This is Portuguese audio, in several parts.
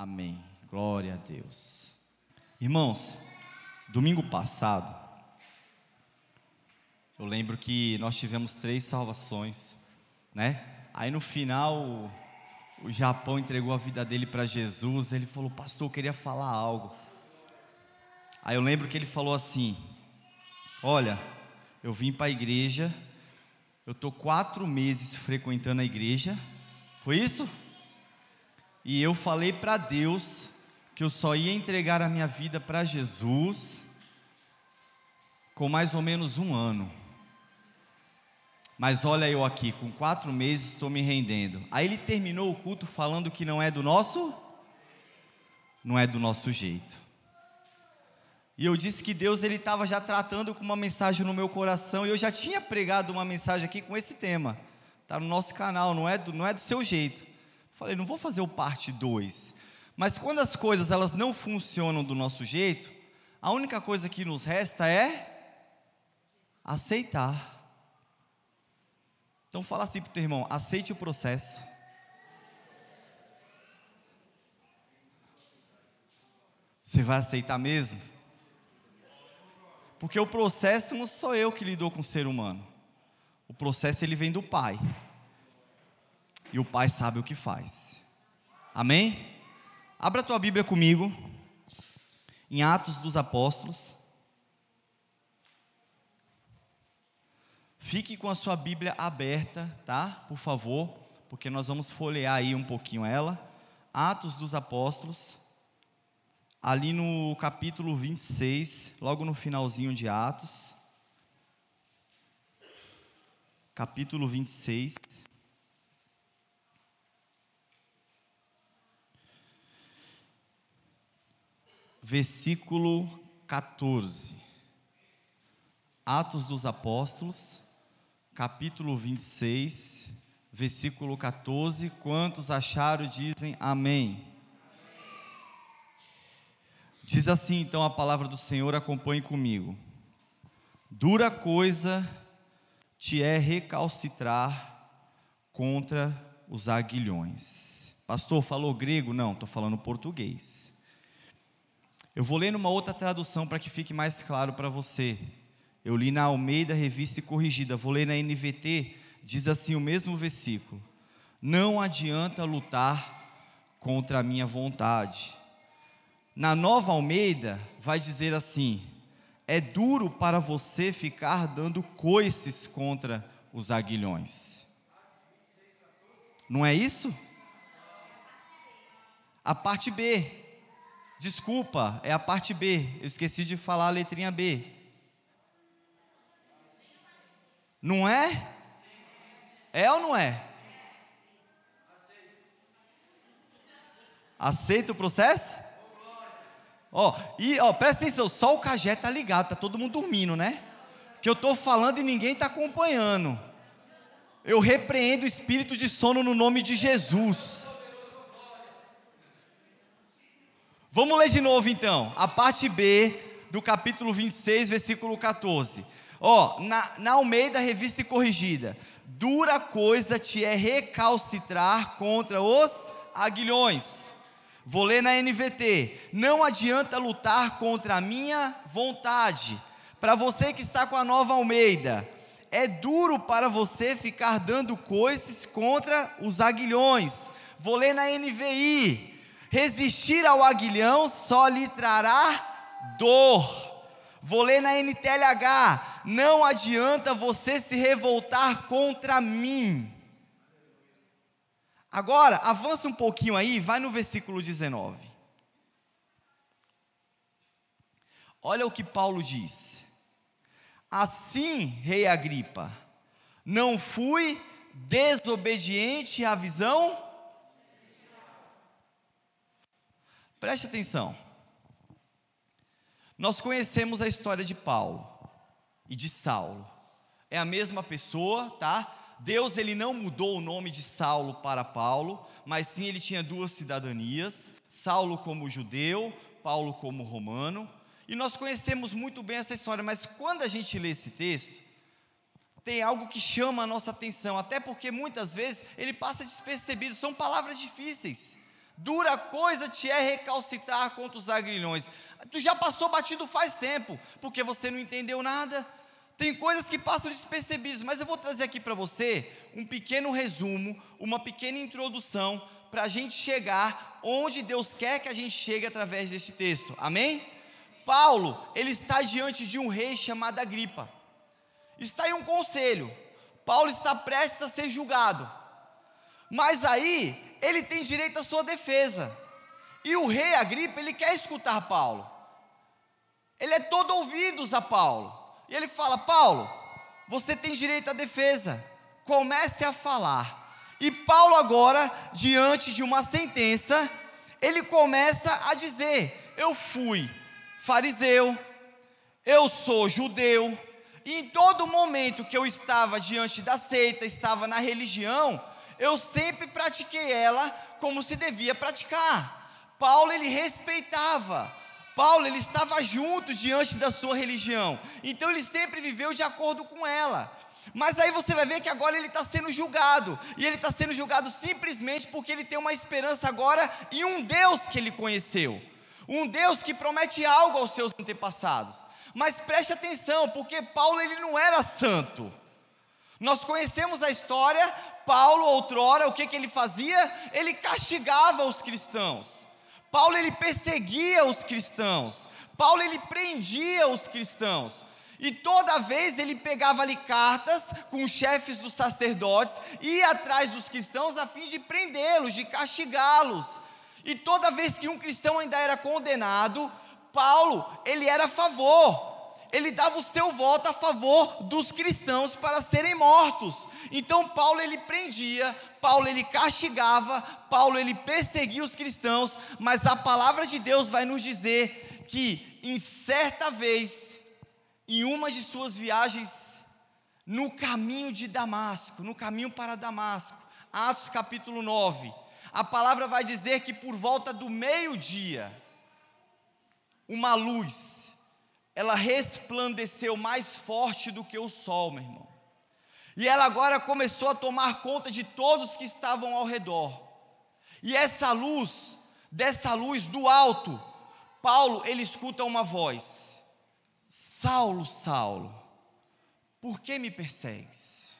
Amém. Glória a Deus. Irmãos, domingo passado, eu lembro que nós tivemos três salvações, né? Aí no final, o Japão entregou a vida dele para Jesus. Ele falou, pastor, eu queria falar algo. Aí eu lembro que ele falou assim: Olha, eu vim para a igreja, eu tô quatro meses frequentando a igreja. Foi isso? E eu falei para Deus que eu só ia entregar a minha vida para Jesus com mais ou menos um ano. Mas olha eu aqui, com quatro meses estou me rendendo. Aí ele terminou o culto falando que não é do nosso, não é do nosso jeito. E eu disse que Deus ele estava já tratando com uma mensagem no meu coração e eu já tinha pregado uma mensagem aqui com esse tema. Tá no nosso canal, não é do, não é do seu jeito. Falei, não vou fazer o parte 2. Mas quando as coisas elas não funcionam do nosso jeito, a única coisa que nos resta é aceitar. Então fala assim para o teu irmão, aceite o processo. Você vai aceitar mesmo? Porque o processo não sou eu que lidou com o ser humano. O processo ele vem do Pai. E o Pai sabe o que faz. Amém? Abra a tua Bíblia comigo. Em Atos dos Apóstolos. Fique com a sua Bíblia aberta, tá? Por favor, porque nós vamos folhear aí um pouquinho ela. Atos dos Apóstolos, ali no capítulo 26, logo no finalzinho de Atos. Capítulo 26. Versículo 14. Atos dos Apóstolos capítulo 26, versículo 14. Quantos acharam, dizem amém. Diz assim então a palavra do Senhor, acompanhe comigo. Dura coisa te é recalcitrar contra os aguilhões. Pastor, falou grego? Não, estou falando português. Eu vou ler numa outra tradução para que fique mais claro para você. Eu li na Almeida Revista e Corrigida, vou ler na NVT, diz assim o mesmo versículo: Não adianta lutar contra a minha vontade. Na Nova Almeida vai dizer assim: É duro para você ficar dando coices contra os aguilhões. Não é isso? A parte B. Desculpa, é a parte B. Eu esqueci de falar a letrinha B. Não é? É ou não é? Aceita o processo? Ó, e ó, presta atenção, só o cajé tá ligado, tá todo mundo dormindo, né? Que eu tô falando e ninguém tá acompanhando. Eu repreendo o espírito de sono no nome de Jesus. Vamos ler de novo então, a parte B do capítulo 26, versículo 14. Ó, oh, na, na Almeida Revista e Corrigida, dura coisa te é recalcitrar contra os aguilhões. Vou ler na NVT. Não adianta lutar contra a minha vontade. Para você que está com a nova Almeida, é duro para você ficar dando coices contra os aguilhões. Vou ler na NVI. Resistir ao aguilhão só lhe trará dor. Vou ler na NTLH não adianta você se revoltar contra mim. Agora, avança um pouquinho aí, vai no versículo 19. Olha o que Paulo diz. Assim, rei Agripa, não fui desobediente à visão? Preste atenção. Nós conhecemos a história de Paulo e de Saulo. É a mesma pessoa, tá? Deus ele não mudou o nome de Saulo para Paulo, mas sim ele tinha duas cidadanias, Saulo como judeu, Paulo como romano. E nós conhecemos muito bem essa história, mas quando a gente lê esse texto, tem algo que chama a nossa atenção, até porque muitas vezes ele passa despercebido, são palavras difíceis. Dura coisa te é recalcitrar contra os agrilhões. Tu já passou batido faz tempo, porque você não entendeu nada. Tem coisas que passam despercebidas, mas eu vou trazer aqui para você um pequeno resumo, uma pequena introdução para a gente chegar onde Deus quer que a gente chegue através desse texto. Amém? Paulo, ele está diante de um rei chamado Agripa. Está em um conselho. Paulo está prestes a ser julgado. Mas aí, ele tem direito à sua defesa. E o rei Agripa, ele quer escutar Paulo. Ele é todo ouvidos a Paulo. E ele fala: Paulo, você tem direito à defesa. Comece a falar. E Paulo, agora, diante de uma sentença, ele começa a dizer: Eu fui fariseu, eu sou judeu, e em todo momento que eu estava diante da seita, estava na religião, eu sempre pratiquei ela como se devia praticar. Paulo ele respeitava. Paulo ele estava junto diante da sua religião. Então ele sempre viveu de acordo com ela. Mas aí você vai ver que agora ele está sendo julgado. E ele está sendo julgado simplesmente porque ele tem uma esperança agora em um Deus que ele conheceu. Um Deus que promete algo aos seus antepassados. Mas preste atenção, porque Paulo ele não era santo. Nós conhecemos a história, Paulo outrora, o que, que ele fazia? Ele castigava os cristãos. Paulo ele perseguia os cristãos. Paulo ele prendia os cristãos. E toda vez ele pegava ali cartas com os chefes dos sacerdotes, ia atrás dos cristãos a fim de prendê-los, de castigá-los. E toda vez que um cristão ainda era condenado, Paulo, ele era a favor. Ele dava o seu voto a favor dos cristãos para serem mortos. Então Paulo ele prendia, Paulo ele castigava, Paulo ele perseguia os cristãos, mas a palavra de Deus vai nos dizer que em certa vez em uma de suas viagens no caminho de Damasco, no caminho para Damasco, Atos capítulo 9, a palavra vai dizer que por volta do meio-dia, uma luz, ela resplandeceu mais forte do que o sol, meu irmão. E ela agora começou a tomar conta de todos que estavam ao redor. E essa luz, dessa luz do alto, Paulo, ele escuta uma voz. Saulo, Saulo, por que me persegues?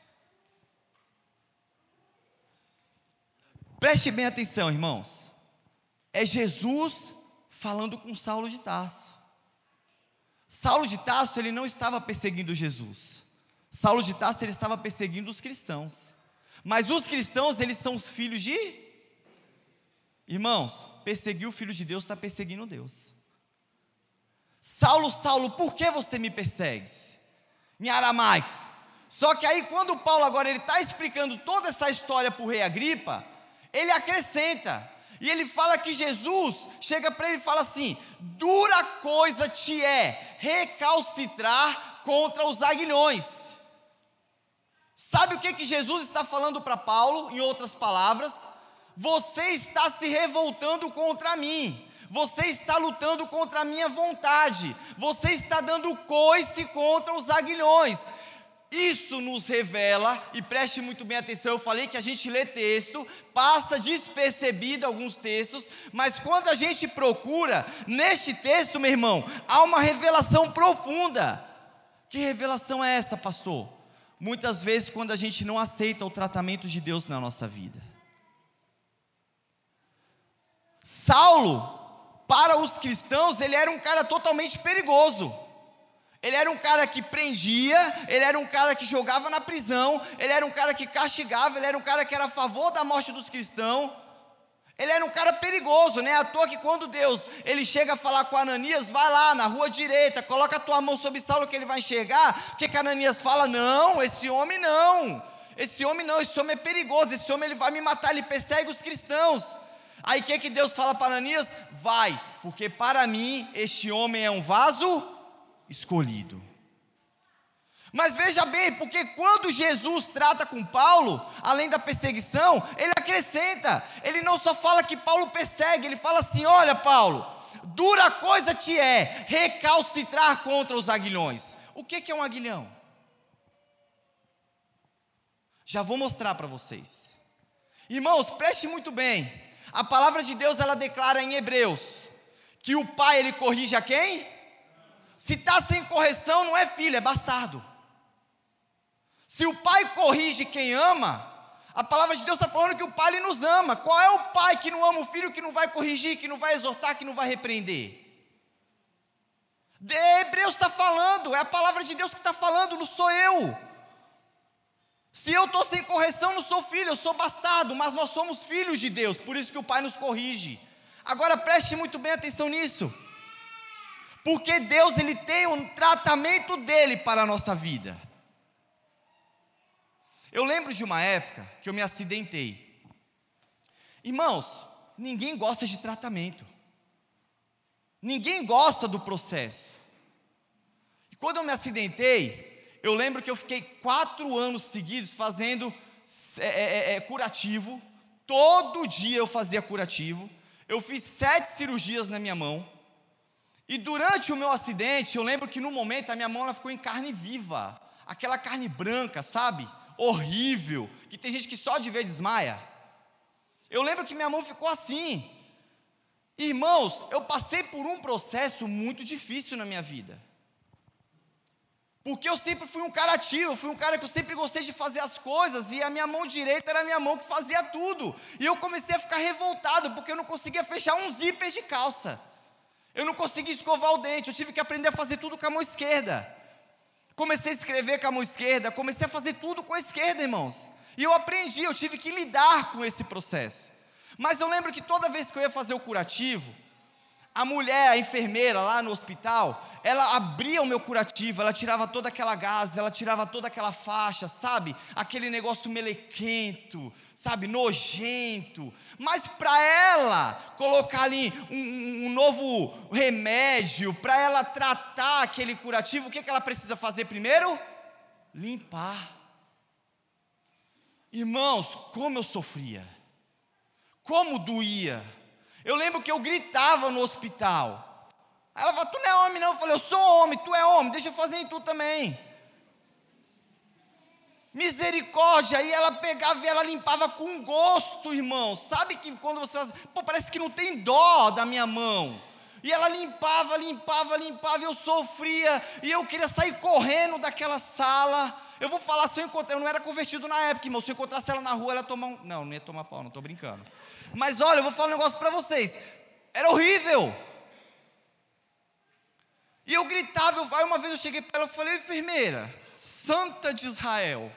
Preste bem atenção, irmãos. É Jesus falando com Saulo de Tarso. Saulo de Tarso, ele não estava perseguindo Jesus. Saulo de Tarso, ele estava perseguindo os cristãos. Mas os cristãos, eles são os filhos de. Irmãos, perseguir o filho de Deus está perseguindo Deus. Saulo, Saulo, por que você me persegues? Em aramaico. Só que aí, quando Paulo agora ele está explicando toda essa história para o rei Agripa, ele acrescenta. E ele fala que Jesus chega para ele e fala assim: dura coisa te é recalcitrar contra os aguilhões. Sabe o que, que Jesus está falando para Paulo, em outras palavras? Você está se revoltando contra mim. Você está lutando contra a minha vontade. Você está dando coice contra os aguilhões. Isso nos revela, e preste muito bem atenção, eu falei que a gente lê texto, passa despercebido alguns textos, mas quando a gente procura, neste texto, meu irmão, há uma revelação profunda. Que revelação é essa, pastor? Muitas vezes, quando a gente não aceita o tratamento de Deus na nossa vida. Saulo, para os cristãos, ele era um cara totalmente perigoso. Ele era um cara que prendia, ele era um cara que jogava na prisão, ele era um cara que castigava, ele era um cara que era a favor da morte dos cristãos. Ele era um cara perigoso, né? À toa que quando Deus ele chega a falar com Ananias, vai lá na rua direita, coloca a tua mão sobre Saulo que ele vai enxergar. O que, que Ananias fala? Não, esse homem não. Esse homem não, esse homem é perigoso, esse homem ele vai me matar, ele persegue os cristãos. Aí o que, que Deus fala para Ananias? Vai, porque para mim este homem é um vaso escolhido. Mas veja bem, porque quando Jesus trata com Paulo, além da perseguição, ele acrescenta. Ele não só fala que Paulo persegue, ele fala assim: olha, Paulo, dura coisa te é recalcitrar contra os aguilhões. O que, que é um aguilhão? Já vou mostrar para vocês. Irmãos, preste muito bem. A palavra de Deus ela declara em Hebreus que o pai ele corrige a quem? Se está sem correção, não é filho, é bastardo. Se o pai corrige quem ama, a palavra de Deus está falando que o pai ele nos ama. Qual é o pai que não ama o filho, que não vai corrigir, que não vai exortar, que não vai repreender? De Hebreus está falando, é a palavra de Deus que está falando, não sou eu. Se eu estou sem correção, não sou filho, eu sou bastardo, mas nós somos filhos de Deus, por isso que o Pai nos corrige. Agora preste muito bem atenção nisso, porque Deus ele tem um tratamento dele para a nossa vida. Eu lembro de uma época que eu me acidentei. Irmãos, ninguém gosta de tratamento. Ninguém gosta do processo. E quando eu me acidentei, eu lembro que eu fiquei quatro anos seguidos fazendo é, é, é, é, curativo. Todo dia eu fazia curativo. Eu fiz sete cirurgias na minha mão. E durante o meu acidente, eu lembro que no momento a minha mão ela ficou em carne viva. Aquela carne branca, sabe? Horrível. Que tem gente que só de ver desmaia. Eu lembro que minha mão ficou assim. Irmãos, eu passei por um processo muito difícil na minha vida. Porque eu sempre fui um cara ativo, fui um cara que eu sempre gostei de fazer as coisas, e a minha mão direita era a minha mão que fazia tudo. E eu comecei a ficar revoltado, porque eu não conseguia fechar um zíper de calça. Eu não conseguia escovar o dente, eu tive que aprender a fazer tudo com a mão esquerda. Comecei a escrever com a mão esquerda, comecei a fazer tudo com a esquerda, irmãos. E eu aprendi, eu tive que lidar com esse processo. Mas eu lembro que toda vez que eu ia fazer o curativo, a mulher, a enfermeira lá no hospital, ela abria o meu curativo, ela tirava toda aquela gás, ela tirava toda aquela faixa, sabe? Aquele negócio melequento, sabe? Nojento. Mas para ela colocar ali um, um novo remédio, para ela tratar aquele curativo, o que, que ela precisa fazer primeiro? Limpar. Irmãos, como eu sofria. Como doía. Eu lembro que eu gritava no hospital. Ela falou: Tu não é homem, não. Eu falei: Eu sou homem, tu é homem, deixa eu fazer em tu também. Misericórdia, e ela pegava e ela limpava com gosto, irmão. Sabe que quando você faz, pô, parece que não tem dó da minha mão. E ela limpava, limpava, limpava, e eu sofria, e eu queria sair correndo daquela sala. Eu vou falar se eu encontrar, eu não era convertido na época, irmão. Se eu encontrasse ela na rua, ela ia tomar um. Não, não ia tomar pau, não estou brincando. Mas olha, eu vou falar um negócio para vocês. Era horrível. E eu gritava, aí uma vez eu cheguei para ela e falei, enfermeira, Santa de Israel.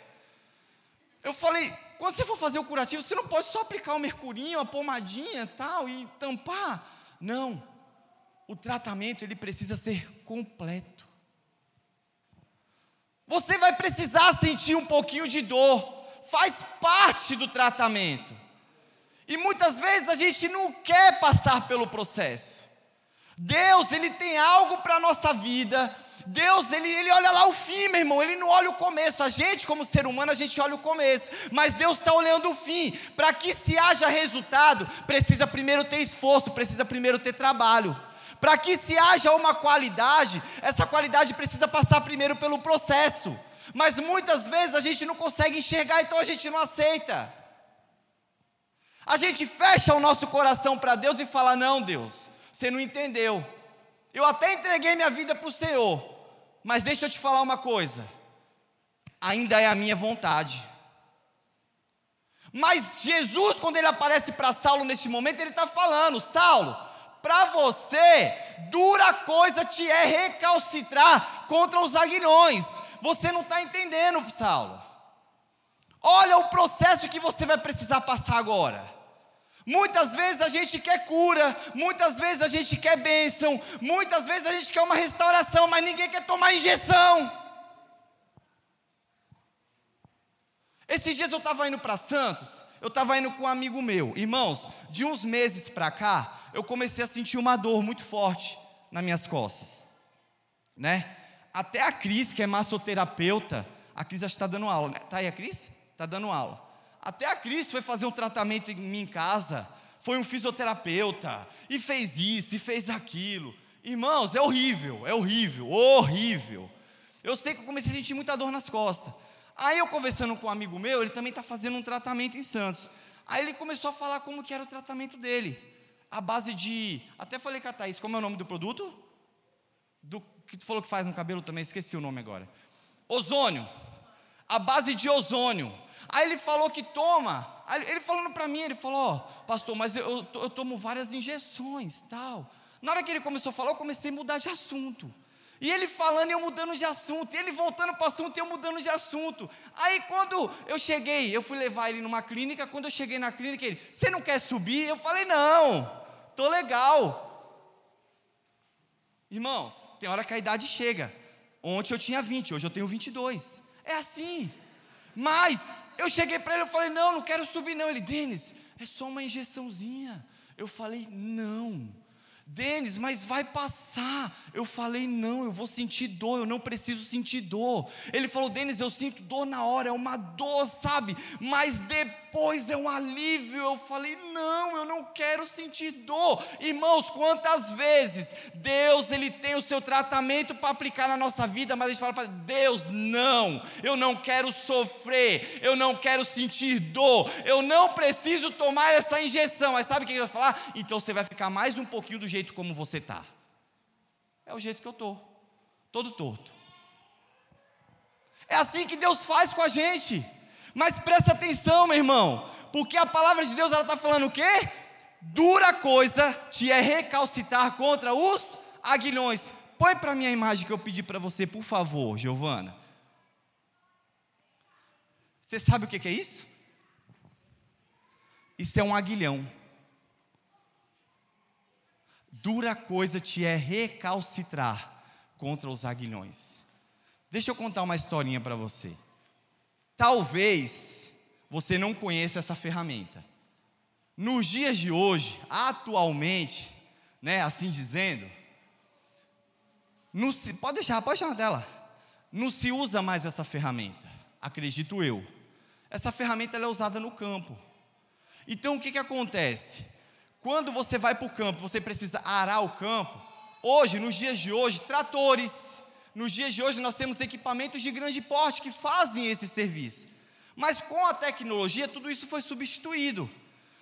Eu falei, quando você for fazer o curativo, você não pode só aplicar o um mercurinho, a pomadinha tal, e tampar. Não. O tratamento ele precisa ser completo. Você vai precisar sentir um pouquinho de dor. Faz parte do tratamento. E muitas vezes a gente não quer passar pelo processo. Deus, Ele tem algo para a nossa vida. Deus, ele, ele olha lá o fim, meu irmão, Ele não olha o começo. A gente, como ser humano, a gente olha o começo. Mas Deus está olhando o fim. Para que se haja resultado, precisa primeiro ter esforço, precisa primeiro ter trabalho. Para que se haja uma qualidade, essa qualidade precisa passar primeiro pelo processo. Mas muitas vezes a gente não consegue enxergar, então a gente não aceita. A gente fecha o nosso coração para Deus e fala: Não, Deus, você não entendeu. Eu até entreguei minha vida para o Senhor, mas deixa eu te falar uma coisa: ainda é a minha vontade. Mas Jesus, quando ele aparece para Saulo neste momento, ele está falando: Saulo, para você, dura coisa te é recalcitrar contra os aguilhões. Você não está entendendo, Saulo. Olha o processo que você vai precisar passar agora. Muitas vezes a gente quer cura, muitas vezes a gente quer bênção, muitas vezes a gente quer uma restauração, mas ninguém quer tomar injeção. Esses dias eu estava indo para Santos, eu estava indo com um amigo meu. Irmãos, de uns meses para cá, eu comecei a sentir uma dor muito forte nas minhas costas, né? Até a Cris, que é massoterapeuta, a Cris está dando aula, né? Tá aí a Cris? Está dando aula. Até a Cris foi fazer um tratamento em mim em casa, foi um fisioterapeuta, e fez isso, e fez aquilo. Irmãos, é horrível, é horrível, horrível. Eu sei que eu comecei a sentir muita dor nas costas. Aí eu conversando com um amigo meu, ele também está fazendo um tratamento em Santos. Aí ele começou a falar como que era o tratamento dele. A base de. Até falei com a Thaís, como é o nome do produto? Do que tu falou que faz no cabelo também, esqueci o nome agora. Ozônio. A base de ozônio. Aí ele falou que toma. Ele falando para mim, ele falou, oh, pastor, mas eu, eu, eu tomo várias injeções, tal. Na hora que ele começou a falar, eu comecei a mudar de assunto. E ele falando e eu mudando de assunto, e ele voltando para o assunto e eu mudando de assunto. Aí quando eu cheguei, eu fui levar ele numa clínica, quando eu cheguei na clínica, ele, você não quer subir? Eu falei, não, tô legal. Irmãos, tem hora que a idade chega. Ontem eu tinha 20, hoje eu tenho 22. É assim. Mas eu cheguei para ele, eu falei, não, não quero subir não. Ele, Denis, é só uma injeçãozinha. Eu falei, não. Denis, mas vai passar. Eu falei, não, eu vou sentir dor, eu não preciso sentir dor. Ele falou, Denis, eu sinto dor na hora, é uma dor, sabe? Mas depois é um alívio. Eu falei, não, eu não quero sentir dor. Irmãos, quantas vezes Deus ele tem o seu tratamento para aplicar na nossa vida, mas a gente fala para Deus, não, eu não quero sofrer, eu não quero sentir dor, eu não preciso tomar essa injeção. Mas sabe o que ele vai falar? Então você vai ficar mais um pouquinho do jeito jeito como você está. É o jeito que eu estou, todo torto. É assim que Deus faz com a gente. Mas presta atenção, meu irmão, porque a palavra de Deus ela está falando o quê? Dura coisa te é recalcitar contra os aguilhões. Põe para mim a imagem que eu pedi para você, por favor, Giovana. Você sabe o que é isso? Isso é um aguilhão dura coisa te é recalcitrar contra os aguilhões. Deixa eu contar uma historinha para você. Talvez você não conheça essa ferramenta. Nos dias de hoje, atualmente, né, assim dizendo, não se, pode deixar, pode deixar na tela. Não se usa mais essa ferramenta, acredito eu. Essa ferramenta é usada no campo. Então o que, que acontece? Quando você vai para o campo, você precisa arar o campo. Hoje, nos dias de hoje, tratores. Nos dias de hoje, nós temos equipamentos de grande porte que fazem esse serviço. Mas com a tecnologia, tudo isso foi substituído.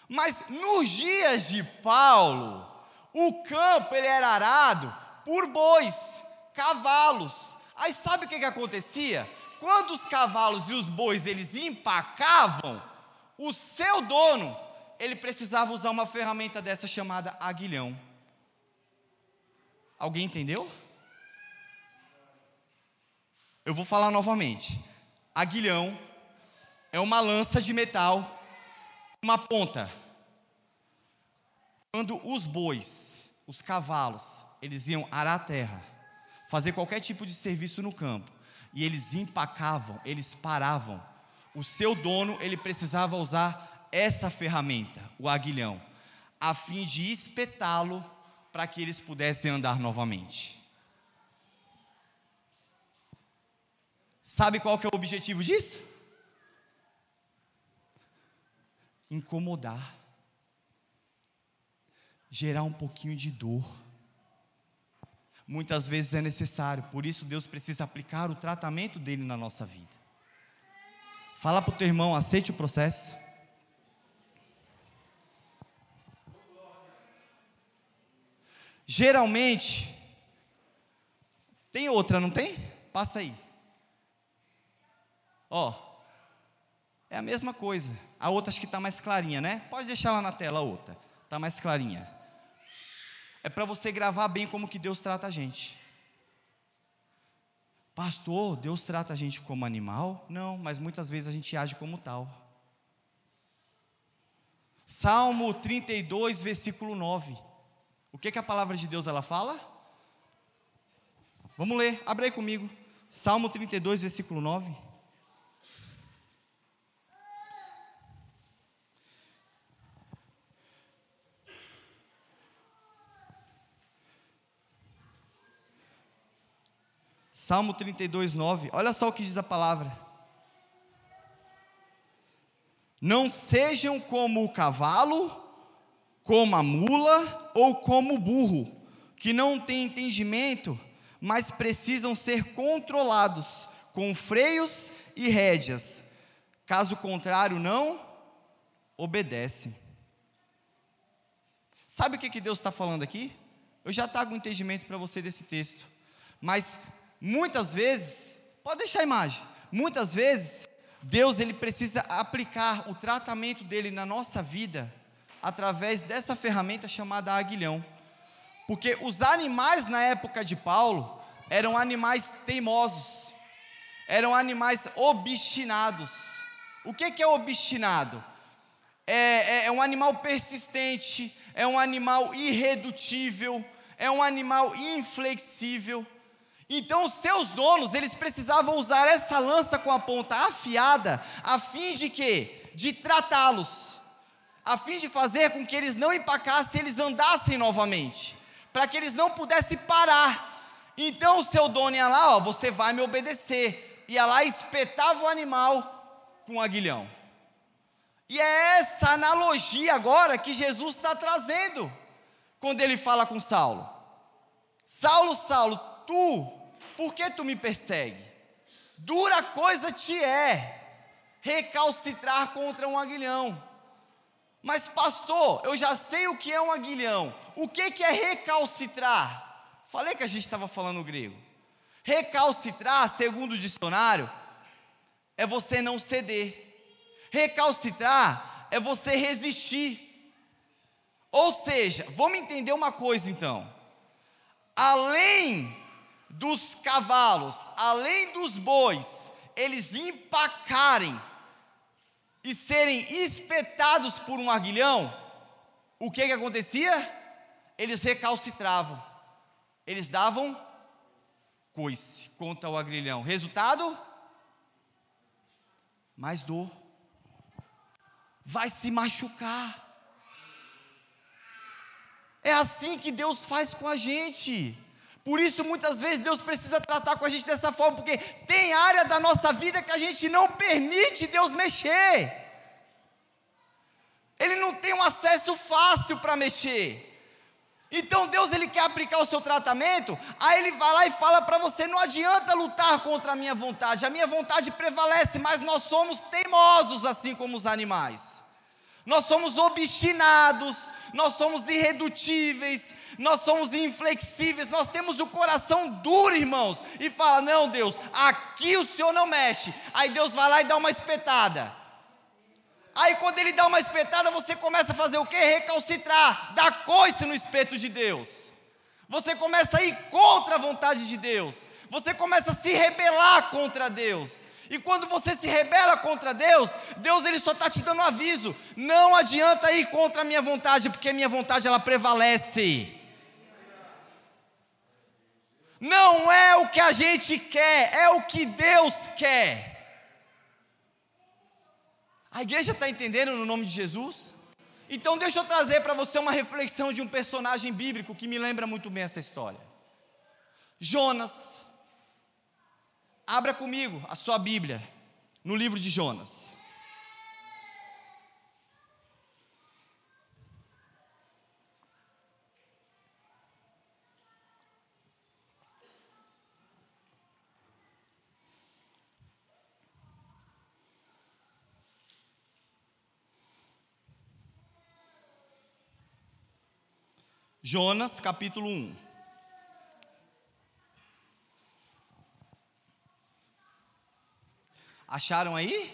Mas nos dias de Paulo, o campo ele era arado por bois, cavalos. Aí sabe o que, que acontecia? Quando os cavalos e os bois eles empacavam, o seu dono ele precisava usar uma ferramenta dessa chamada aguilhão. Alguém entendeu? Eu vou falar novamente. Aguilhão é uma lança de metal, uma ponta. Quando os bois, os cavalos, eles iam arar a terra, fazer qualquer tipo de serviço no campo, e eles empacavam, eles paravam, o seu dono, ele precisava usar essa ferramenta, o aguilhão, a fim de espetá-lo para que eles pudessem andar novamente. Sabe qual que é o objetivo disso? Incomodar, gerar um pouquinho de dor. Muitas vezes é necessário, por isso Deus precisa aplicar o tratamento dele na nossa vida. Fala para o teu irmão, aceite o processo. Geralmente, tem outra, não tem? Passa aí. Ó, é a mesma coisa. A outra acho que está mais clarinha, né? Pode deixar lá na tela a outra. Está mais clarinha. É para você gravar bem como que Deus trata a gente. Pastor, Deus trata a gente como animal? Não, mas muitas vezes a gente age como tal. Salmo 32, versículo 9. O que, que a palavra de Deus ela fala? Vamos ler, abre aí comigo. Salmo 32, versículo 9. Salmo 32, 9. Olha só o que diz a palavra. Não sejam como o cavalo como a mula ou como o burro, que não têm entendimento, mas precisam ser controlados com freios e rédeas. Caso contrário, não obedecem. Sabe o que, que Deus está falando aqui? Eu já trago um entendimento para você desse texto. Mas muitas vezes, pode deixar a imagem, muitas vezes Deus ele precisa aplicar o tratamento dele na nossa vida através dessa ferramenta chamada aguilhão. Porque os animais na época de Paulo eram animais teimosos, eram animais obstinados. O que, que é obstinado? É, é, é um animal persistente, é um animal irredutível, é um animal inflexível. Então os seus donos, eles precisavam usar essa lança com a ponta afiada, a fim de quê? De tratá-los, a fim de fazer com que eles não empacassem, eles andassem novamente, para que eles não pudessem parar. Então o seu dono ia lá, ó, você vai me obedecer, ia lá espetava o animal com um aguilhão. E é essa analogia agora que Jesus está trazendo, quando ele fala com Saulo. Saulo, Saulo, tu por que tu me persegue? Dura coisa te é recalcitrar contra um aguilhão. Mas, pastor, eu já sei o que é um aguilhão. O que, que é recalcitrar? Falei que a gente estava falando grego. Recalcitrar, segundo o dicionário, é você não ceder. Recalcitrar é você resistir. Ou seja, vamos entender uma coisa então. Além dos cavalos, além dos bois, eles empacarem e serem espetados por um aguilhão, o que que acontecia? Eles recalcitravam, eles davam coice contra o aguilhão. Resultado? Mais dor. Vai se machucar. É assim que Deus faz com a gente. Por isso, muitas vezes, Deus precisa tratar com a gente dessa forma, porque tem área da nossa vida que a gente não permite Deus mexer. Ele não tem um acesso fácil para mexer. Então Deus ele quer aplicar o seu tratamento, aí ele vai lá e fala para você: não adianta lutar contra a minha vontade, a minha vontade prevalece, mas nós somos teimosos assim como os animais. Nós somos obstinados, nós somos irredutíveis, nós somos inflexíveis, nós temos o coração duro, irmãos, e fala: Não, Deus, aqui o Senhor não mexe. Aí Deus vai lá e dá uma espetada. Aí quando ele dá uma espetada, você começa a fazer o que? Recalcitrar, dar coice no espeto de Deus. Você começa a ir contra a vontade de Deus. Você começa a se rebelar contra Deus. E quando você se rebela contra Deus, Deus ele só está te dando um aviso. Não adianta ir contra a minha vontade, porque a minha vontade ela prevalece. Não é o que a gente quer, é o que Deus quer. A igreja está entendendo no nome de Jesus? Então, deixa eu trazer para você uma reflexão de um personagem bíblico que me lembra muito bem essa história. Jonas. Abra comigo a sua Bíblia no livro de Jonas. Jonas capítulo 1. Acharam aí?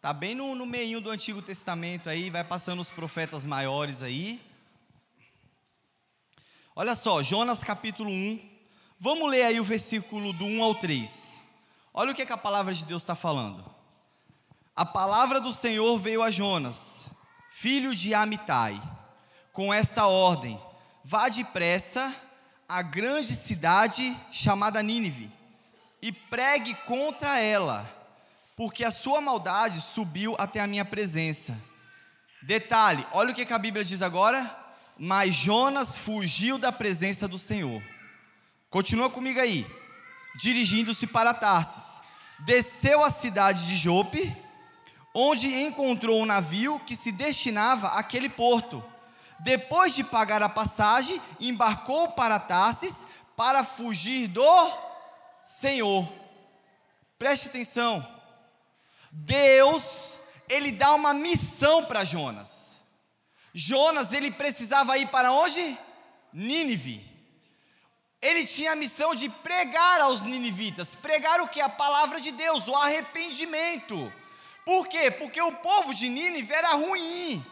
Tá bem no, no meio do Antigo Testamento aí, vai passando os profetas maiores aí. Olha só, Jonas capítulo 1. Vamos ler aí o versículo do 1 ao 3. Olha o que, é que a palavra de Deus está falando. A palavra do Senhor veio a Jonas, filho de Amitai com esta ordem: vá depressa à grande cidade chamada Nínive e pregue contra ela, porque a sua maldade subiu até a minha presença. Detalhe, olha o que a Bíblia diz agora. Mas Jonas fugiu da presença do Senhor. Continua comigo aí. Dirigindo-se para Tarsis, desceu à cidade de Jope, onde encontrou um navio que se destinava àquele porto depois de pagar a passagem, embarcou para Tarsis para fugir do Senhor. Preste atenção. Deus, ele dá uma missão para Jonas. Jonas, ele precisava ir para onde? Nínive. Ele tinha a missão de pregar aos ninivitas. Pregar o que? A palavra de Deus, o arrependimento. Por quê? Porque o povo de Nínive era ruim.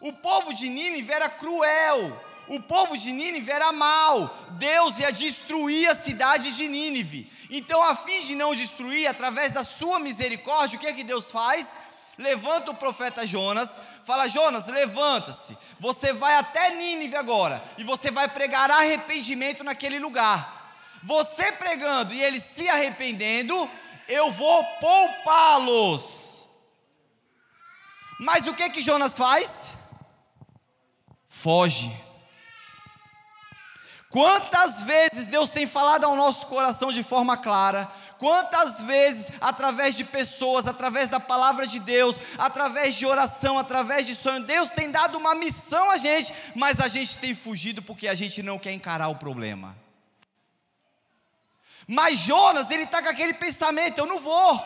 O povo de Nínive era cruel. O povo de Nínive era mau. Deus ia destruir a cidade de Nínive. Então, a fim de não destruir, através da sua misericórdia, o que é que Deus faz? Levanta o profeta Jonas, fala: Jonas, levanta-se. Você vai até Nínive agora e você vai pregar arrependimento naquele lugar. Você pregando e eles se arrependendo, eu vou poupá-los. Mas o que que Jonas faz? Foge. Quantas vezes Deus tem falado ao nosso coração de forma clara, quantas vezes, através de pessoas, através da palavra de Deus, através de oração, através de sonho, Deus tem dado uma missão a gente, mas a gente tem fugido porque a gente não quer encarar o problema. Mas Jonas, ele está com aquele pensamento: eu não vou,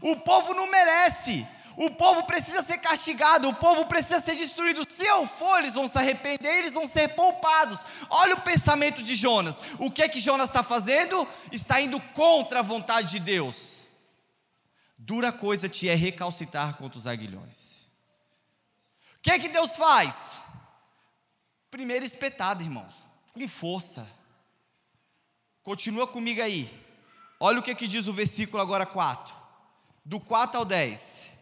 o povo não merece, o povo precisa ser castigado, o povo precisa ser destruído. Se eu for, eles vão se arrepender, eles vão ser poupados. Olha o pensamento de Jonas. O que é que Jonas está fazendo? Está indo contra a vontade de Deus. Dura coisa te é recalcitar contra os aguilhões. O que é que Deus faz? Primeiro espetado, irmãos, com força. Continua comigo aí. Olha o que, é que diz o versículo agora 4. Do 4 ao 10.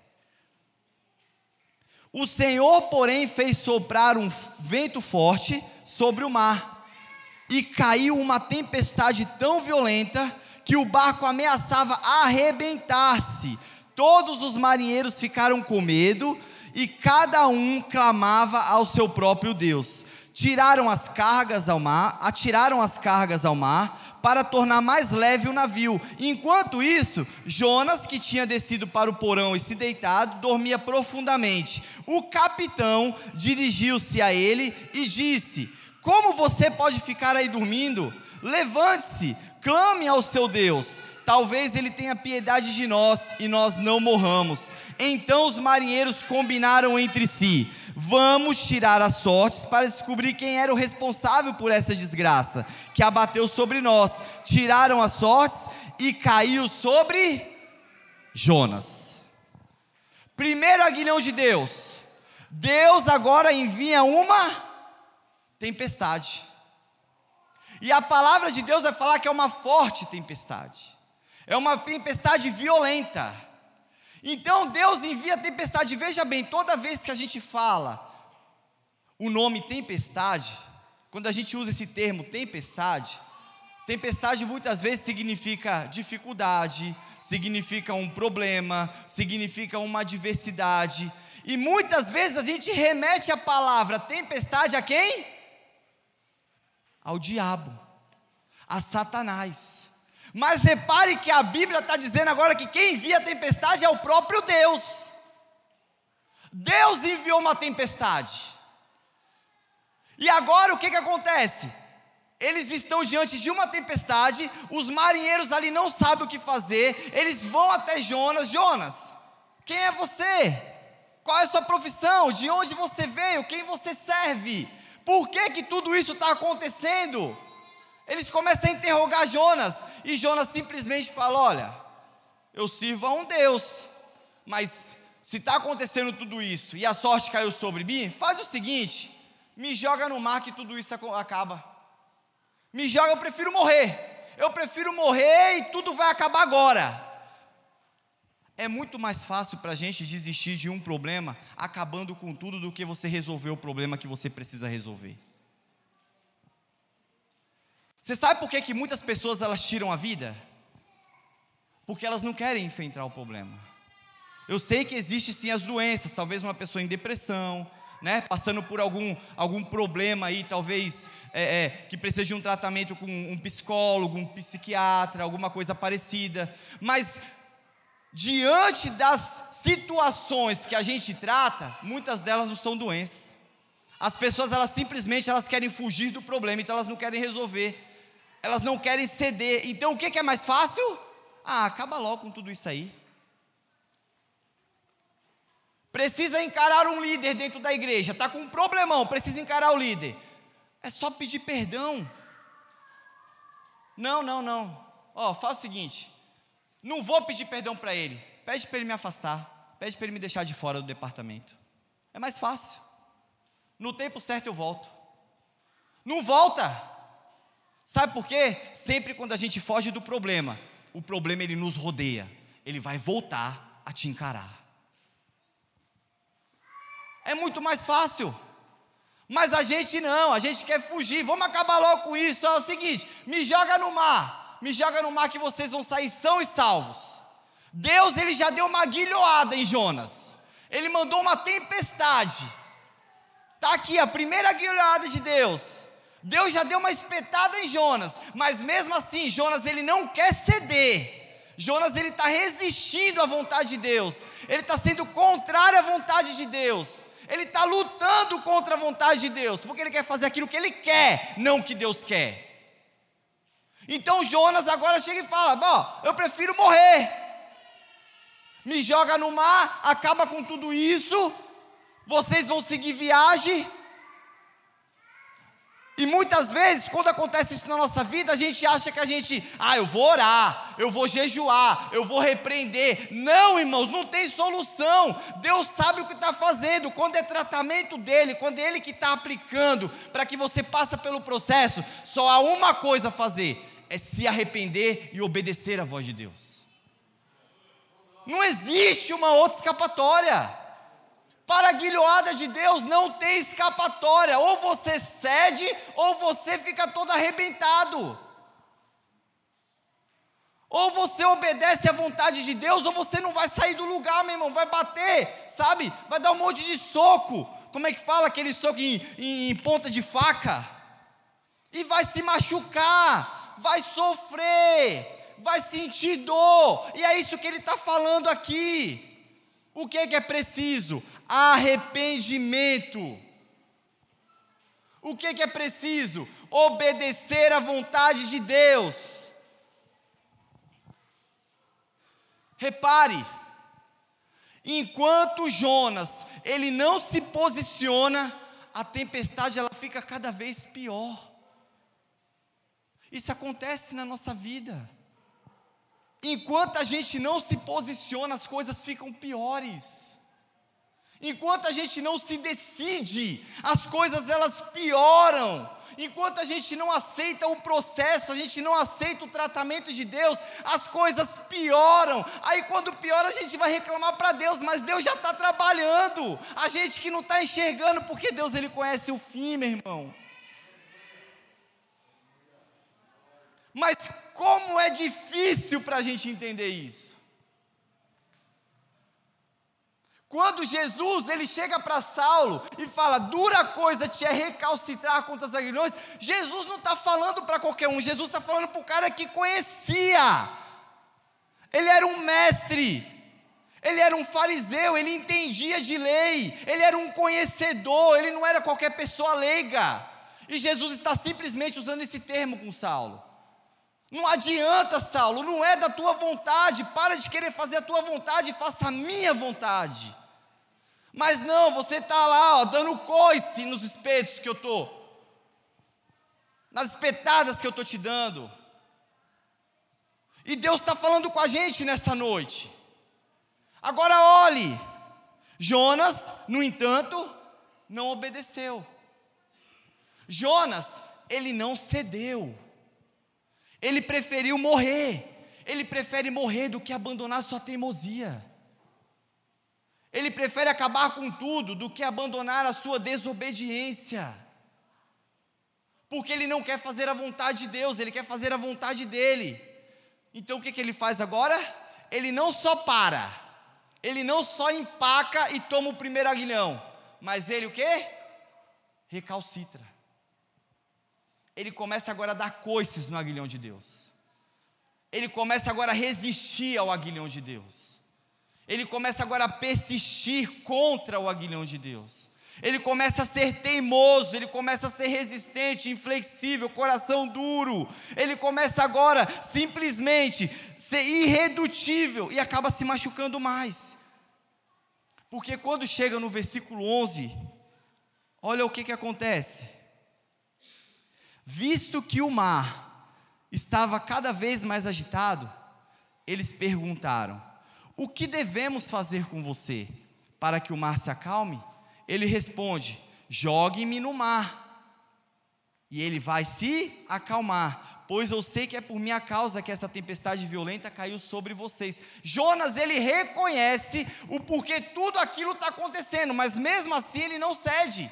O Senhor, porém, fez soprar um vento forte sobre o mar, e caiu uma tempestade tão violenta que o barco ameaçava arrebentar-se. Todos os marinheiros ficaram com medo e cada um clamava ao seu próprio Deus. Tiraram as cargas ao mar, atiraram as cargas ao mar para tornar mais leve o navio. Enquanto isso, Jonas, que tinha descido para o porão e se deitado, dormia profundamente. O capitão dirigiu-se a ele e disse: Como você pode ficar aí dormindo? Levante-se, clame ao seu Deus. Talvez ele tenha piedade de nós e nós não morramos. Então os marinheiros combinaram entre si: Vamos tirar as sortes para descobrir quem era o responsável por essa desgraça que abateu sobre nós. Tiraram as sortes e caiu sobre Jonas. Primeiro aguilhão de Deus. Deus agora envia uma tempestade. E a palavra de Deus vai falar que é uma forte tempestade. É uma tempestade violenta então Deus envia tempestade. Veja bem, toda vez que a gente fala o nome tempestade, quando a gente usa esse termo tempestade, tempestade muitas vezes significa dificuldade, significa um problema, significa uma adversidade. E muitas vezes a gente remete a palavra tempestade a quem? Ao diabo, a Satanás. Mas repare que a Bíblia está dizendo agora que quem envia a tempestade é o próprio Deus. Deus enviou uma tempestade. E agora o que, que acontece? Eles estão diante de uma tempestade, os marinheiros ali não sabem o que fazer, eles vão até Jonas: Jonas, quem é você? Qual é a sua profissão? De onde você veio? Quem você serve? Por que, que tudo isso está acontecendo? Eles começam a interrogar Jonas, e Jonas simplesmente fala: Olha, eu sirvo a um Deus, mas se está acontecendo tudo isso e a sorte caiu sobre mim, faz o seguinte: me joga no mar que tudo isso acaba. Me joga, eu prefiro morrer. Eu prefiro morrer e tudo vai acabar agora. É muito mais fácil para a gente desistir de um problema acabando com tudo do que você resolver o problema que você precisa resolver. Você sabe por que, que muitas pessoas elas tiram a vida? Porque elas não querem enfrentar o problema. Eu sei que existe sim as doenças, talvez uma pessoa em depressão, né, passando por algum, algum problema aí, talvez é, é, que precisa de um tratamento com um psicólogo, um psiquiatra, alguma coisa parecida. Mas diante das situações que a gente trata, muitas delas não são doenças. As pessoas elas simplesmente elas querem fugir do problema, então elas não querem resolver elas não querem ceder. Então o que, é mais fácil? Ah, acaba logo com tudo isso aí. precisa encarar um líder dentro da igreja, está com um problemão, precisa encarar o líder. É só pedir perdão. Não, não, não. Ó, faz o seguinte: não vou pedir perdão para ele. Pede para ele me afastar. Pede para ele me deixar de fora do departamento. É mais fácil. No tempo certo eu volto. Não volta. Sabe por quê? Sempre quando a gente foge do problema, o problema ele nos rodeia. Ele vai voltar a te encarar. É muito mais fácil. Mas a gente não, a gente quer fugir. Vamos acabar logo com isso. É o seguinte: me joga no mar. Me joga no mar que vocês vão sair são e salvos. Deus ele já deu uma guilhoada em Jonas. Ele mandou uma tempestade. Tá aqui a primeira guilhoada de Deus. Deus já deu uma espetada em Jonas, mas mesmo assim Jonas ele não quer ceder. Jonas ele está resistindo à vontade de Deus. Ele está sendo contrário à vontade de Deus. Ele está lutando contra a vontade de Deus, porque ele quer fazer aquilo que ele quer, não o que Deus quer. Então Jonas agora chega e fala: Bom, eu prefiro morrer. Me joga no mar, acaba com tudo isso. Vocês vão seguir viagem e muitas vezes, quando acontece isso na nossa vida, a gente acha que a gente, ah, eu vou orar, eu vou jejuar, eu vou repreender. Não, irmãos, não tem solução. Deus sabe o que está fazendo. Quando é tratamento dele, quando é ele que está aplicando para que você passe pelo processo, só há uma coisa a fazer: é se arrepender e obedecer à voz de Deus. Não existe uma outra escapatória. Para a guilhoada de Deus não tem escapatória. Ou você cede, ou você fica todo arrebentado. Ou você obedece à vontade de Deus, ou você não vai sair do lugar, meu irmão. Vai bater, sabe? Vai dar um monte de soco. Como é que fala aquele soco em, em, em ponta de faca? E vai se machucar, vai sofrer, vai sentir dor. E é isso que ele está falando aqui. O que é, que é preciso? Arrependimento. O que, que é preciso? Obedecer à vontade de Deus. Repare, enquanto Jonas ele não se posiciona, a tempestade ela fica cada vez pior. Isso acontece na nossa vida. Enquanto a gente não se posiciona, as coisas ficam piores. Enquanto a gente não se decide, as coisas elas pioram. Enquanto a gente não aceita o processo, a gente não aceita o tratamento de Deus, as coisas pioram. Aí quando piora, a gente vai reclamar para Deus, mas Deus já está trabalhando. A gente que não está enxergando, porque Deus ele conhece o fim, meu irmão. Mas como é difícil para a gente entender isso. Quando Jesus ele chega para Saulo e fala, dura coisa te é recalcitrar contra os aguilhões, Jesus não está falando para qualquer um, Jesus está falando para o cara que conhecia. Ele era um mestre, ele era um fariseu, ele entendia de lei, ele era um conhecedor, ele não era qualquer pessoa leiga. E Jesus está simplesmente usando esse termo com Saulo. Não adianta, Saulo, não é da tua vontade, para de querer fazer a tua vontade, faça a minha vontade. Mas não, você está lá, ó, dando coice nos espetos que eu estou, nas espetadas que eu estou te dando. E Deus está falando com a gente nessa noite. Agora olhe, Jonas, no entanto, não obedeceu. Jonas, ele não cedeu. Ele preferiu morrer. Ele prefere morrer do que abandonar sua teimosia. Ele prefere acabar com tudo do que abandonar a sua desobediência. Porque ele não quer fazer a vontade de Deus, ele quer fazer a vontade dele. Então o que, que ele faz agora? Ele não só para, ele não só empaca e toma o primeiro aguilhão, mas ele o que? Recalcitra. Ele começa agora a dar coices no aguilhão de Deus. Ele começa agora a resistir ao aguilhão de Deus ele começa agora a persistir contra o aguilhão de Deus. Ele começa a ser teimoso, ele começa a ser resistente, inflexível, coração duro. Ele começa agora simplesmente ser irredutível e acaba se machucando mais. Porque quando chega no versículo 11, olha o que, que acontece. Visto que o mar estava cada vez mais agitado, eles perguntaram: O que devemos fazer com você para que o mar se acalme? Ele responde: Jogue-me no mar, e ele vai se acalmar, pois eu sei que é por minha causa que essa tempestade violenta caiu sobre vocês. Jonas, ele reconhece o porquê tudo aquilo está acontecendo, mas mesmo assim ele não cede.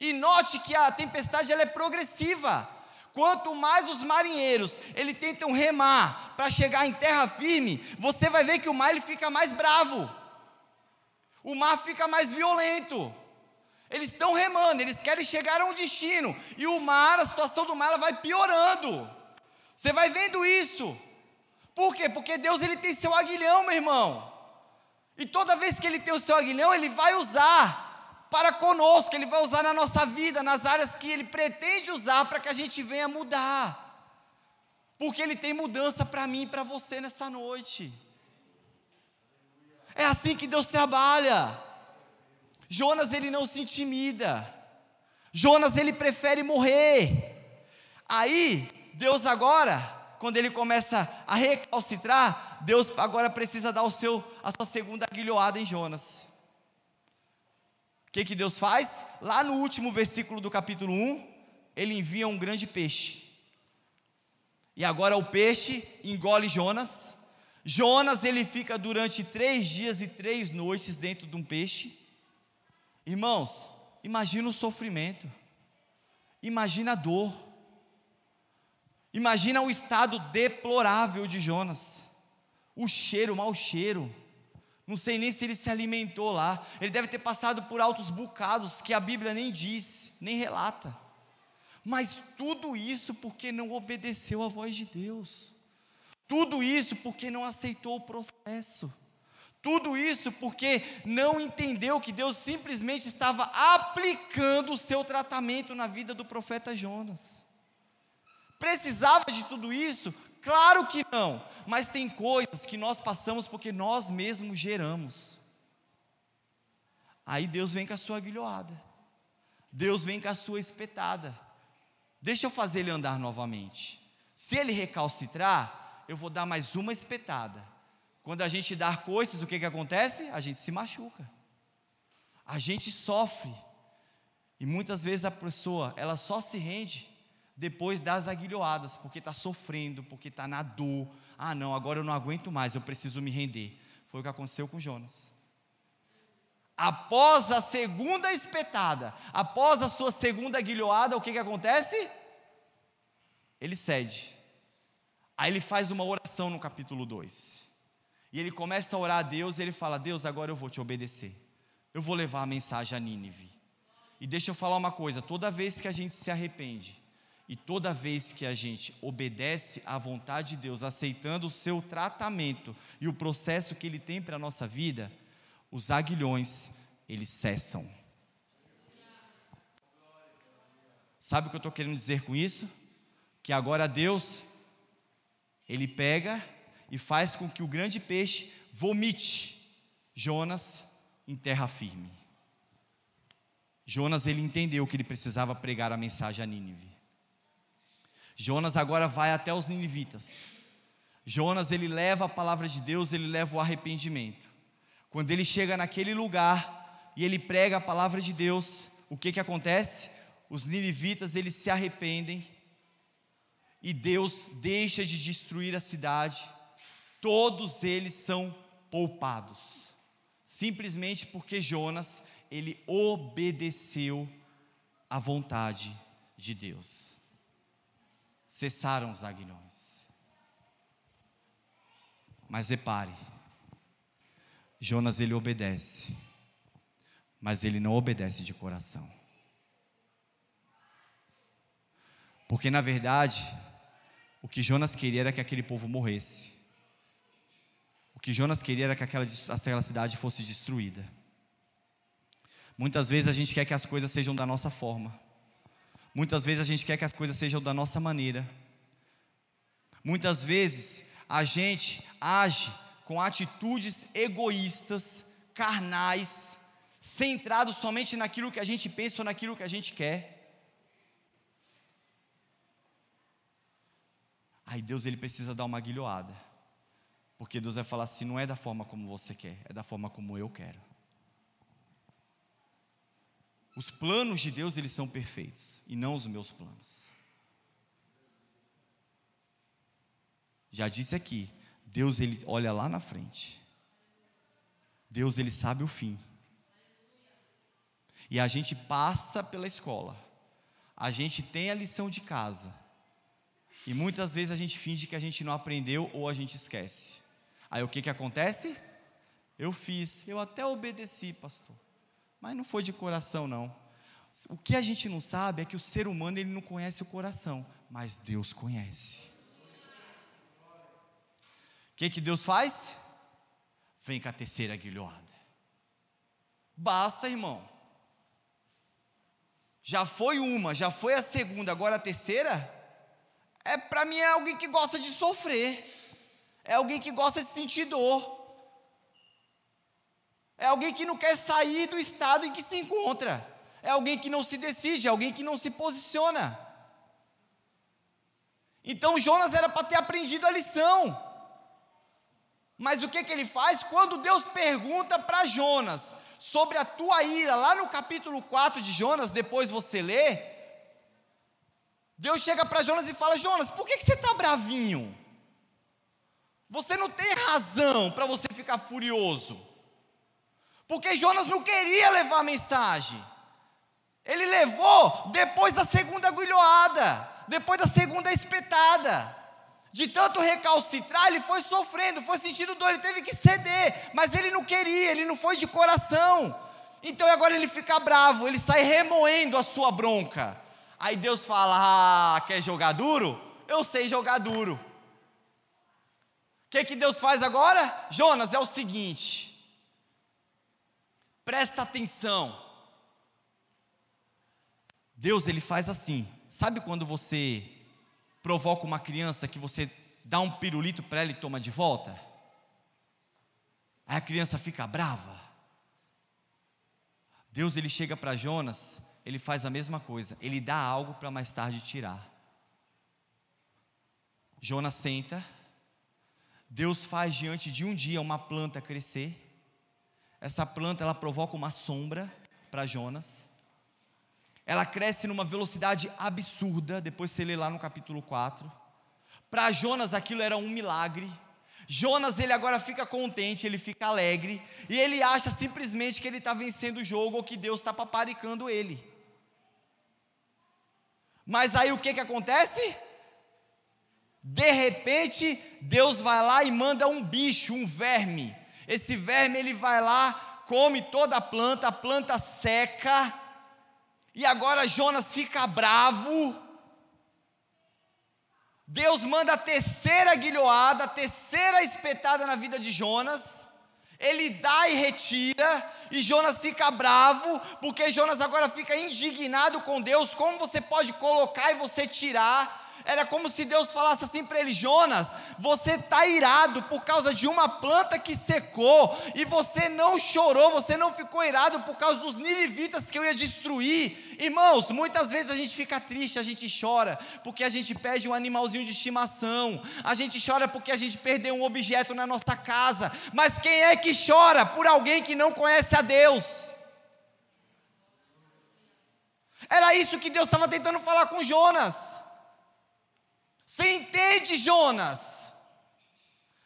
E note que a tempestade ela é progressiva. Quanto mais os marinheiros ele tentam remar para chegar em terra firme, você vai ver que o mar ele fica mais bravo. O mar fica mais violento. Eles estão remando, eles querem chegar a um destino. E o mar, a situação do mar, ela vai piorando. Você vai vendo isso. Por quê? Porque Deus ele tem seu aguilhão, meu irmão. E toda vez que ele tem o seu aguilhão, ele vai usar para conosco, ele vai usar na nossa vida, nas áreas que ele pretende usar para que a gente venha mudar. Porque ele tem mudança para mim e para você nessa noite. É assim que Deus trabalha. Jonas ele não se intimida. Jonas ele prefere morrer. Aí, Deus agora, quando ele começa a recalcitrar, Deus agora precisa dar o seu a sua segunda aguilhoada em Jonas. Que que Deus faz? Lá no último versículo do capítulo 1, ele envia um grande peixe. E agora o peixe engole Jonas. Jonas ele fica durante três dias e três noites dentro de um peixe. Irmãos, imagina o sofrimento, imagina a dor, imagina o estado deplorável de Jonas, o cheiro, o mau cheiro. Não sei nem se ele se alimentou lá. Ele deve ter passado por altos bocados que a Bíblia nem diz, nem relata. Mas tudo isso porque não obedeceu à voz de Deus. Tudo isso porque não aceitou o processo. Tudo isso porque não entendeu que Deus simplesmente estava aplicando o seu tratamento na vida do profeta Jonas. Precisava de tudo isso? Claro que não, mas tem coisas que nós passamos porque nós mesmos geramos. Aí Deus vem com a sua aguilhoada, Deus vem com a sua espetada. Deixa eu fazer ele andar novamente. Se ele recalcitrar, eu vou dar mais uma espetada quando a gente dá coisas, o que, que acontece? A gente se machuca. A gente sofre. E muitas vezes a pessoa, ela só se rende depois das aguilhoadas, porque está sofrendo, porque está na dor. Ah, não, agora eu não aguento mais, eu preciso me render. Foi o que aconteceu com Jonas. Após a segunda espetada, após a sua segunda aguilhoada, o que, que acontece? Ele cede. Aí ele faz uma oração no capítulo 2. E ele começa a orar a Deus e ele fala: Deus, agora eu vou te obedecer. Eu vou levar a mensagem a Nínive. E deixa eu falar uma coisa: toda vez que a gente se arrepende, e toda vez que a gente obedece à vontade de Deus, aceitando o seu tratamento e o processo que Ele tem para a nossa vida, os aguilhões, eles cessam. Sabe o que eu estou querendo dizer com isso? Que agora Deus, Ele pega e faz com que o grande peixe vomite Jonas em terra firme. Jonas ele entendeu que ele precisava pregar a mensagem a Nínive. Jonas agora vai até os ninivitas. Jonas ele leva a palavra de Deus, ele leva o arrependimento. Quando ele chega naquele lugar e ele prega a palavra de Deus, o que que acontece? Os ninivitas eles se arrependem e Deus deixa de destruir a cidade todos eles são poupados. Simplesmente porque Jonas, ele obedeceu à vontade de Deus. Cessaram os aguilhões. Mas repare, Jonas ele obedece, mas ele não obedece de coração. Porque na verdade, o que Jonas queria era que aquele povo morresse. O que Jonas queria era que aquela, aquela cidade fosse destruída. Muitas vezes a gente quer que as coisas sejam da nossa forma. Muitas vezes a gente quer que as coisas sejam da nossa maneira. Muitas vezes a gente age com atitudes egoístas carnais, centrados somente naquilo que a gente pensa ou naquilo que a gente quer. Aí Deus ele precisa dar uma guilhoada. Porque Deus vai falar assim: não é da forma como você quer, é da forma como eu quero. Os planos de Deus, eles são perfeitos, e não os meus planos. Já disse aqui, Deus ele olha lá na frente. Deus ele sabe o fim. E a gente passa pela escola. A gente tem a lição de casa. E muitas vezes a gente finge que a gente não aprendeu ou a gente esquece. Aí o que que acontece? Eu fiz, eu até obedeci, pastor. Mas não foi de coração não. O que a gente não sabe é que o ser humano ele não conhece o coração, mas Deus conhece. O que que Deus faz? Vem com a terceira guilhoada. Basta, irmão. Já foi uma, já foi a segunda, agora a terceira? é para mim é alguém que gosta de sofrer, é alguém que gosta de sentir dor, é alguém que não quer sair do estado em que se encontra, é alguém que não se decide, é alguém que não se posiciona. Então Jonas era para ter aprendido a lição. Mas o que, que ele faz? Quando Deus pergunta para Jonas sobre a tua ira, lá no capítulo 4 de Jonas, depois você lê, Deus chega para Jonas e fala: Jonas, por que, que você está bravinho? Você não tem razão para você ficar furioso. Porque Jonas não queria levar a mensagem. Ele levou depois da segunda agulhoada, depois da segunda espetada. De tanto recalcitrar, ele foi sofrendo, foi sentindo dor, ele teve que ceder, mas ele não queria, ele não foi de coração. Então agora ele fica bravo, ele sai remoendo a sua bronca. Aí Deus fala: Ah, quer jogar duro? Eu sei jogar duro. O que, que Deus faz agora? Jonas, é o seguinte. Presta atenção. Deus, ele faz assim. Sabe quando você provoca uma criança que você dá um pirulito para ela e toma de volta? Aí a criança fica brava. Deus, ele chega para Jonas ele faz a mesma coisa, ele dá algo para mais tarde tirar. Jonas senta, Deus faz diante de um dia uma planta crescer. Essa planta ela provoca uma sombra para Jonas. Ela cresce numa velocidade absurda, depois você lê lá no capítulo 4. Para Jonas aquilo era um milagre. Jonas ele agora fica contente, ele fica alegre e ele acha simplesmente que ele está vencendo o jogo ou que Deus está paparicando ele. Mas aí o que, que acontece? De repente, Deus vai lá e manda um bicho, um verme. Esse verme ele vai lá, come toda a planta, a planta seca. E agora Jonas fica bravo. Deus manda a terceira guilhoada, a terceira espetada na vida de Jonas. Ele dá e retira, e Jonas fica bravo, porque Jonas agora fica indignado com Deus. Como você pode colocar e você tirar? Era como se Deus falasse assim para ele: Jonas, você está irado por causa de uma planta que secou, e você não chorou, você não ficou irado por causa dos ninivitas que eu ia destruir. Irmãos, muitas vezes a gente fica triste, a gente chora, porque a gente perde um animalzinho de estimação, a gente chora porque a gente perdeu um objeto na nossa casa, mas quem é que chora por alguém que não conhece a Deus? Era isso que Deus estava tentando falar com Jonas. Você entende, Jonas?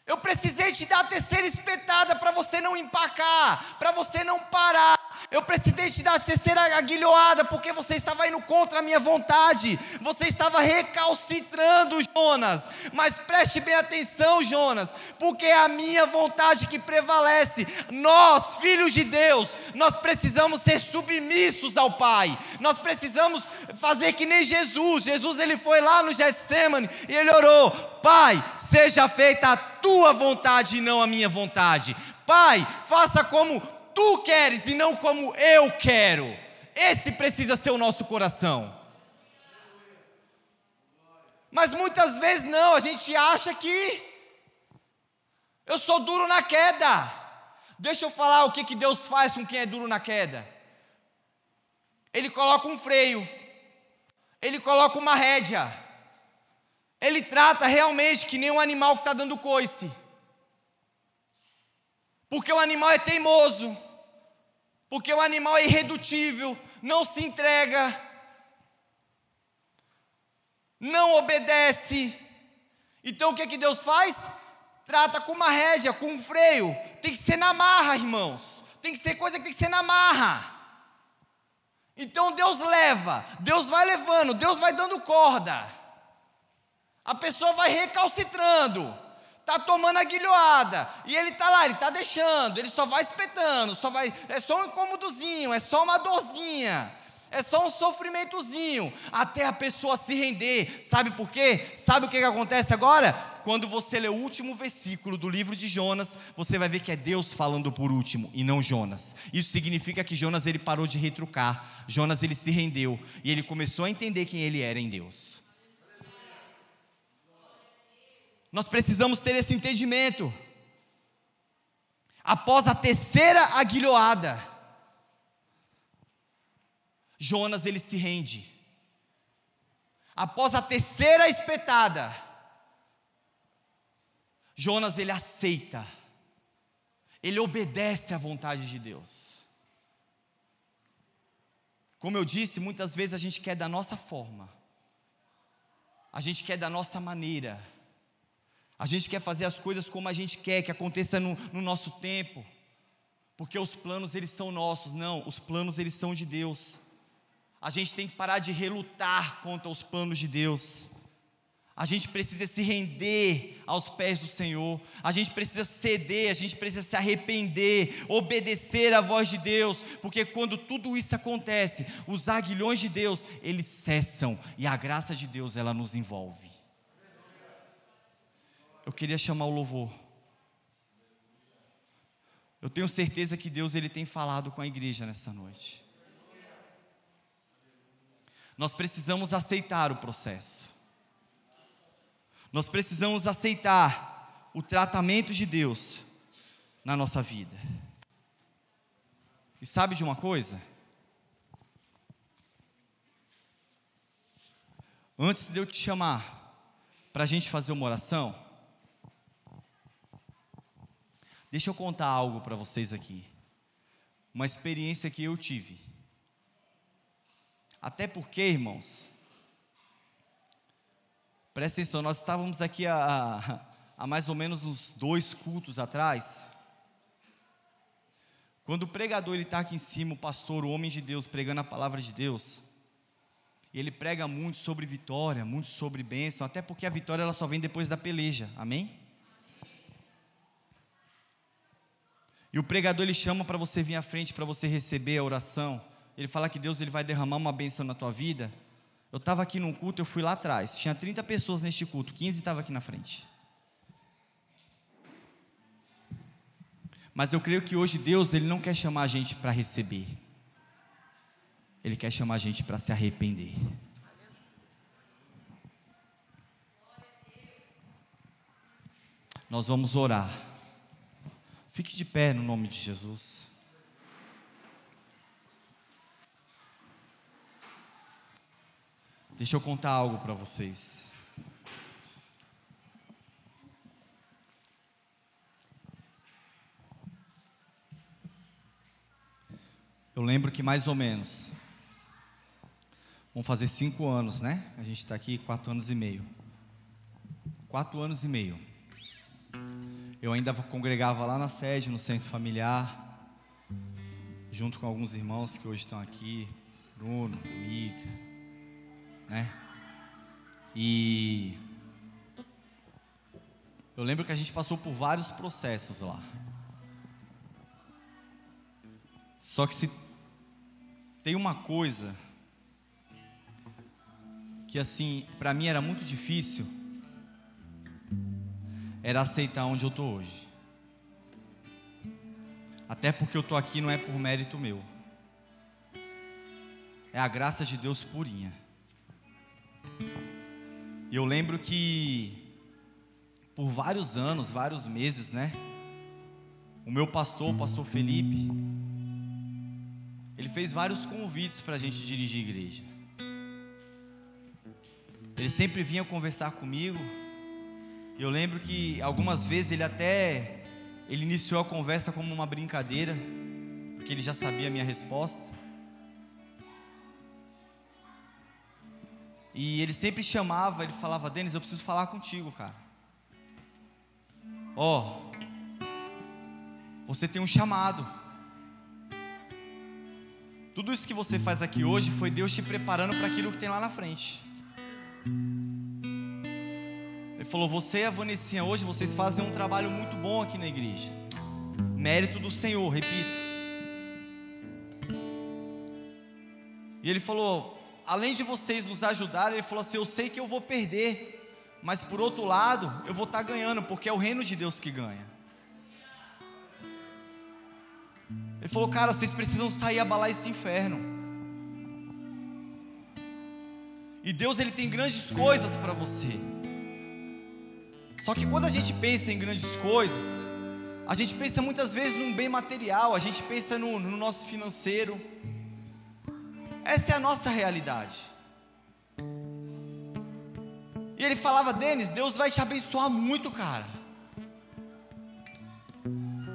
Eu precisei te dar a terceira espetada para você não empacar, para você não parar. Eu precisei te dar a terceira aguilhoada porque você estava indo contra a minha vontade. Você estava recalcitrando, Jonas. Mas preste bem atenção, Jonas, porque é a minha vontade que prevalece. Nós, filhos de Deus, nós precisamos ser submissos ao Pai. Nós precisamos fazer que nem Jesus. Jesus ele foi lá no Getsemane e ele orou: Pai, seja feita a tua vontade e não a minha vontade. Pai, faça como tu queres e não como eu quero. Esse precisa ser o nosso coração. Mas muitas vezes não, a gente acha que eu sou duro na queda. Deixa eu falar o que, que Deus faz com quem é duro na queda. Ele coloca um freio, ele coloca uma rédea, ele trata realmente que nem um animal que está dando coice. Porque o animal é teimoso, porque o animal é irredutível, não se entrega, não obedece. Então o que, que Deus faz? Trata com uma rédea, com um freio. Tem que ser na marra, irmãos. Tem que ser coisa que tem que ser na marra. Então Deus leva, Deus vai levando, Deus vai dando corda. A pessoa vai recalcitrando, tá tomando a guilhoada, e ele tá lá, ele tá deixando, ele só vai espetando, só vai, é só um incômodozinho, é só uma dorzinha. É só um sofrimentozinho, até a pessoa se render. Sabe por quê? Sabe o que, que acontece agora? Quando você lê o último versículo do livro de Jonas, você vai ver que é Deus falando por último e não Jonas. Isso significa que Jonas ele parou de retrucar. Jonas ele se rendeu e ele começou a entender quem ele era em Deus. Nós precisamos ter esse entendimento. Após a terceira aguilhoada, Jonas ele se rende. Após a terceira espetada, Jonas ele aceita. Ele obedece à vontade de Deus. Como eu disse, muitas vezes a gente quer da nossa forma. A gente quer da nossa maneira. A gente quer fazer as coisas como a gente quer, que aconteça no, no nosso tempo. Porque os planos eles são nossos, não, os planos eles são de Deus. A gente tem que parar de relutar contra os planos de Deus. A gente precisa se render aos pés do Senhor. A gente precisa ceder, a gente precisa se arrepender, obedecer à voz de Deus, porque quando tudo isso acontece, os aguilhões de Deus, eles cessam e a graça de Deus ela nos envolve. Eu queria chamar o louvor. Eu tenho certeza que Deus ele tem falado com a igreja nessa noite. Nós precisamos aceitar o processo. Nós precisamos aceitar o tratamento de Deus na nossa vida. E sabe de uma coisa? Antes de eu te chamar para a gente fazer uma oração, deixa eu contar algo para vocês aqui. Uma experiência que eu tive. Até porque, irmãos, presta atenção, nós estávamos aqui há, há mais ou menos uns dois cultos atrás. Quando o pregador está aqui em cima, o pastor, o homem de Deus, pregando a palavra de Deus, ele prega muito sobre vitória, muito sobre bênção, até porque a vitória ela só vem depois da peleja, amém? E o pregador ele chama para você vir à frente para você receber a oração ele fala que Deus ele vai derramar uma bênção na tua vida. Eu estava aqui num culto, eu fui lá atrás. Tinha 30 pessoas neste culto, 15 estavam aqui na frente. Mas eu creio que hoje Deus ele não quer chamar a gente para receber. Ele quer chamar a gente para se arrepender. Nós vamos orar. Fique de pé no nome de Jesus. Deixa eu contar algo para vocês. Eu lembro que mais ou menos, vão fazer cinco anos, né? A gente está aqui quatro anos e meio. Quatro anos e meio. Eu ainda congregava lá na sede, no centro familiar, junto com alguns irmãos que hoje estão aqui, Bruno, Mica, né? E eu lembro que a gente passou por vários processos lá. Só que se tem uma coisa que assim, para mim era muito difícil, era aceitar onde eu tô hoje. Até porque eu tô aqui não é por mérito meu. É a graça de Deus purinha. E eu lembro que por vários anos, vários meses, né? o meu pastor, o pastor Felipe, ele fez vários convites para a gente dirigir igreja. Ele sempre vinha conversar comigo. Eu lembro que algumas vezes ele até ele iniciou a conversa como uma brincadeira, porque ele já sabia a minha resposta. E ele sempre chamava, ele falava: Denis, eu preciso falar contigo, cara. Ó, oh, você tem um chamado. Tudo isso que você faz aqui hoje foi Deus te preparando para aquilo que tem lá na frente. Falou: Você e a Vanessinha hoje, vocês fazem um trabalho muito bom aqui na igreja. Mérito do Senhor, repito. E ele falou: além de vocês nos ajudarem, ele falou assim: Eu sei que eu vou perder, mas por outro lado, eu vou estar ganhando, porque é o reino de Deus que ganha. Ele falou: Cara, vocês precisam sair abalar esse inferno. E Deus ele tem grandes coisas para você. Só que quando a gente pensa em grandes coisas, a gente pensa muitas vezes num bem material, a gente pensa no, no nosso financeiro. Essa é a nossa realidade. E ele falava, Denis, Deus vai te abençoar muito, cara.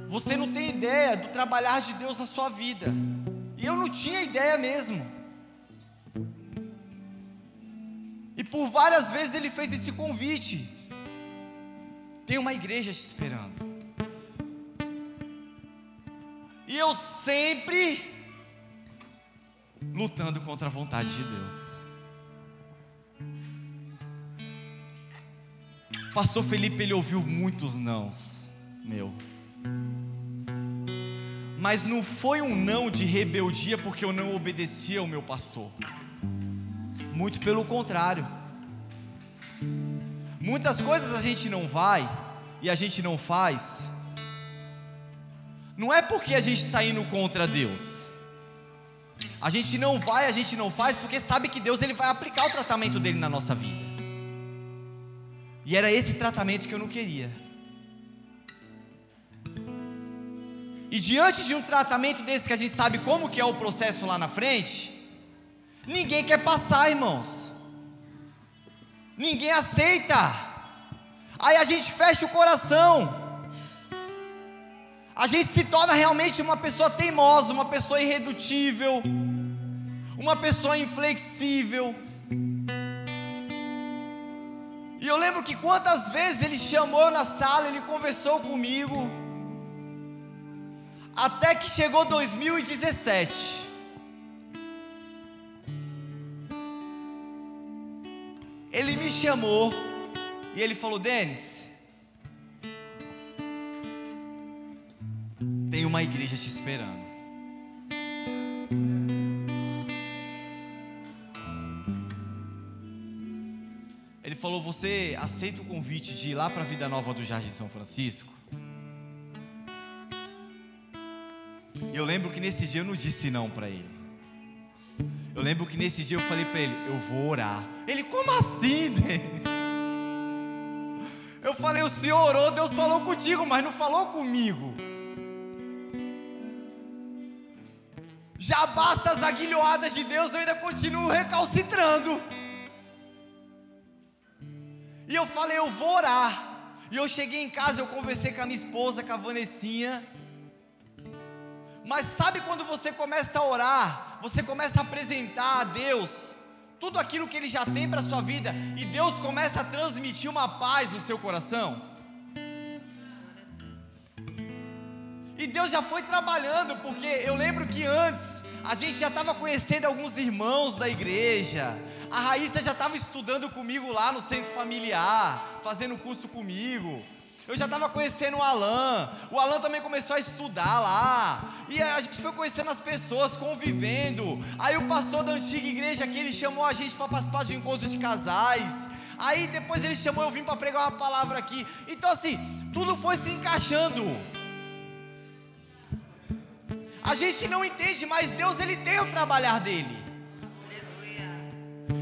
Você não tem ideia do trabalhar de Deus na sua vida. E eu não tinha ideia mesmo. E por várias vezes ele fez esse convite. Tem uma igreja te esperando. E eu sempre lutando contra a vontade de Deus. Pastor Felipe ele ouviu muitos nãos, meu. Mas não foi um não de rebeldia porque eu não obedecia ao meu pastor. Muito pelo contrário. Muitas coisas a gente não vai e a gente não faz. Não é porque a gente está indo contra Deus. A gente não vai, a gente não faz porque sabe que Deus ele vai aplicar o tratamento dele na nossa vida. E era esse tratamento que eu não queria. E diante de um tratamento desse que a gente sabe como que é o processo lá na frente, ninguém quer passar, irmãos. Ninguém aceita. Aí a gente fecha o coração. A gente se torna realmente uma pessoa teimosa, uma pessoa irredutível uma pessoa inflexível. E eu lembro que quantas vezes ele chamou na sala, ele conversou comigo, até que chegou 2017. Ele me chamou e ele falou: Denis, tem uma igreja te esperando. Ele falou: Você aceita o convite de ir lá para a Vida Nova do Jardim São Francisco? E eu lembro que nesse dia eu não disse não para ele. Lembro que nesse dia eu falei para ele: Eu vou orar. Ele, como assim, Eu falei: O senhor orou, Deus falou contigo, mas não falou comigo. Já basta as aguilhoadas de Deus, eu ainda continuo recalcitrando. E eu falei, eu vou orar. E eu cheguei em casa, eu conversei com a minha esposa, com a Vanessinha. Mas sabe quando você começa a orar, você começa a apresentar a Deus tudo aquilo que Ele já tem para a sua vida, e Deus começa a transmitir uma paz no seu coração? E Deus já foi trabalhando, porque eu lembro que antes a gente já estava conhecendo alguns irmãos da igreja, a Raíssa já estava estudando comigo lá no centro familiar, fazendo curso comigo. Eu já estava conhecendo o Alan. O Alan também começou a estudar lá. E a gente foi conhecendo as pessoas, convivendo. Aí o pastor da antiga igreja aqui, ele chamou a gente para participar de um encontro de casais. Aí depois ele chamou eu vim para pregar uma palavra aqui. Então assim, tudo foi se encaixando. A gente não entende, mas Deus ele tem o trabalhar dele.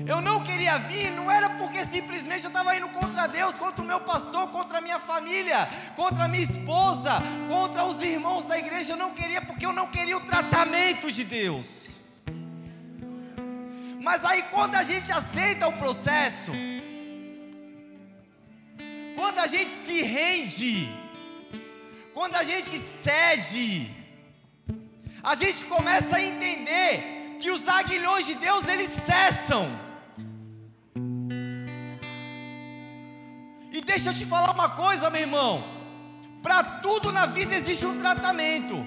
Eu não queria vir, não era porque simplesmente eu estava indo contra Deus, contra o meu pastor, contra a minha família, contra a minha esposa, contra os irmãos da igreja. Eu não queria porque eu não queria o tratamento de Deus. Mas aí quando a gente aceita o processo, quando a gente se rende, quando a gente cede, a gente começa a entender que os aguilhões de Deus eles cessam. E deixa eu te falar uma coisa, meu irmão. Para tudo na vida existe um tratamento.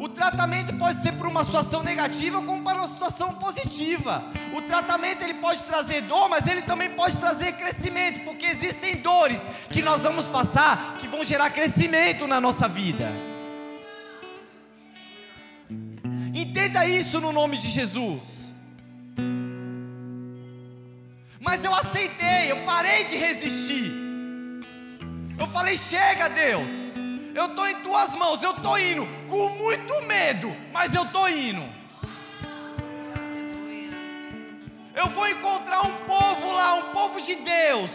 O tratamento pode ser por uma situação negativa como para uma situação positiva. O tratamento ele pode trazer dor, mas ele também pode trazer crescimento, porque existem dores que nós vamos passar que vão gerar crescimento na nossa vida. Entenda isso no nome de Jesus. Mas eu aceitei, eu parei de resistir. Eu falei: chega, Deus eu estou em tuas mãos, eu estou indo, com muito medo, mas eu estou indo. Eu vou encontrar um povo lá, um povo de Deus.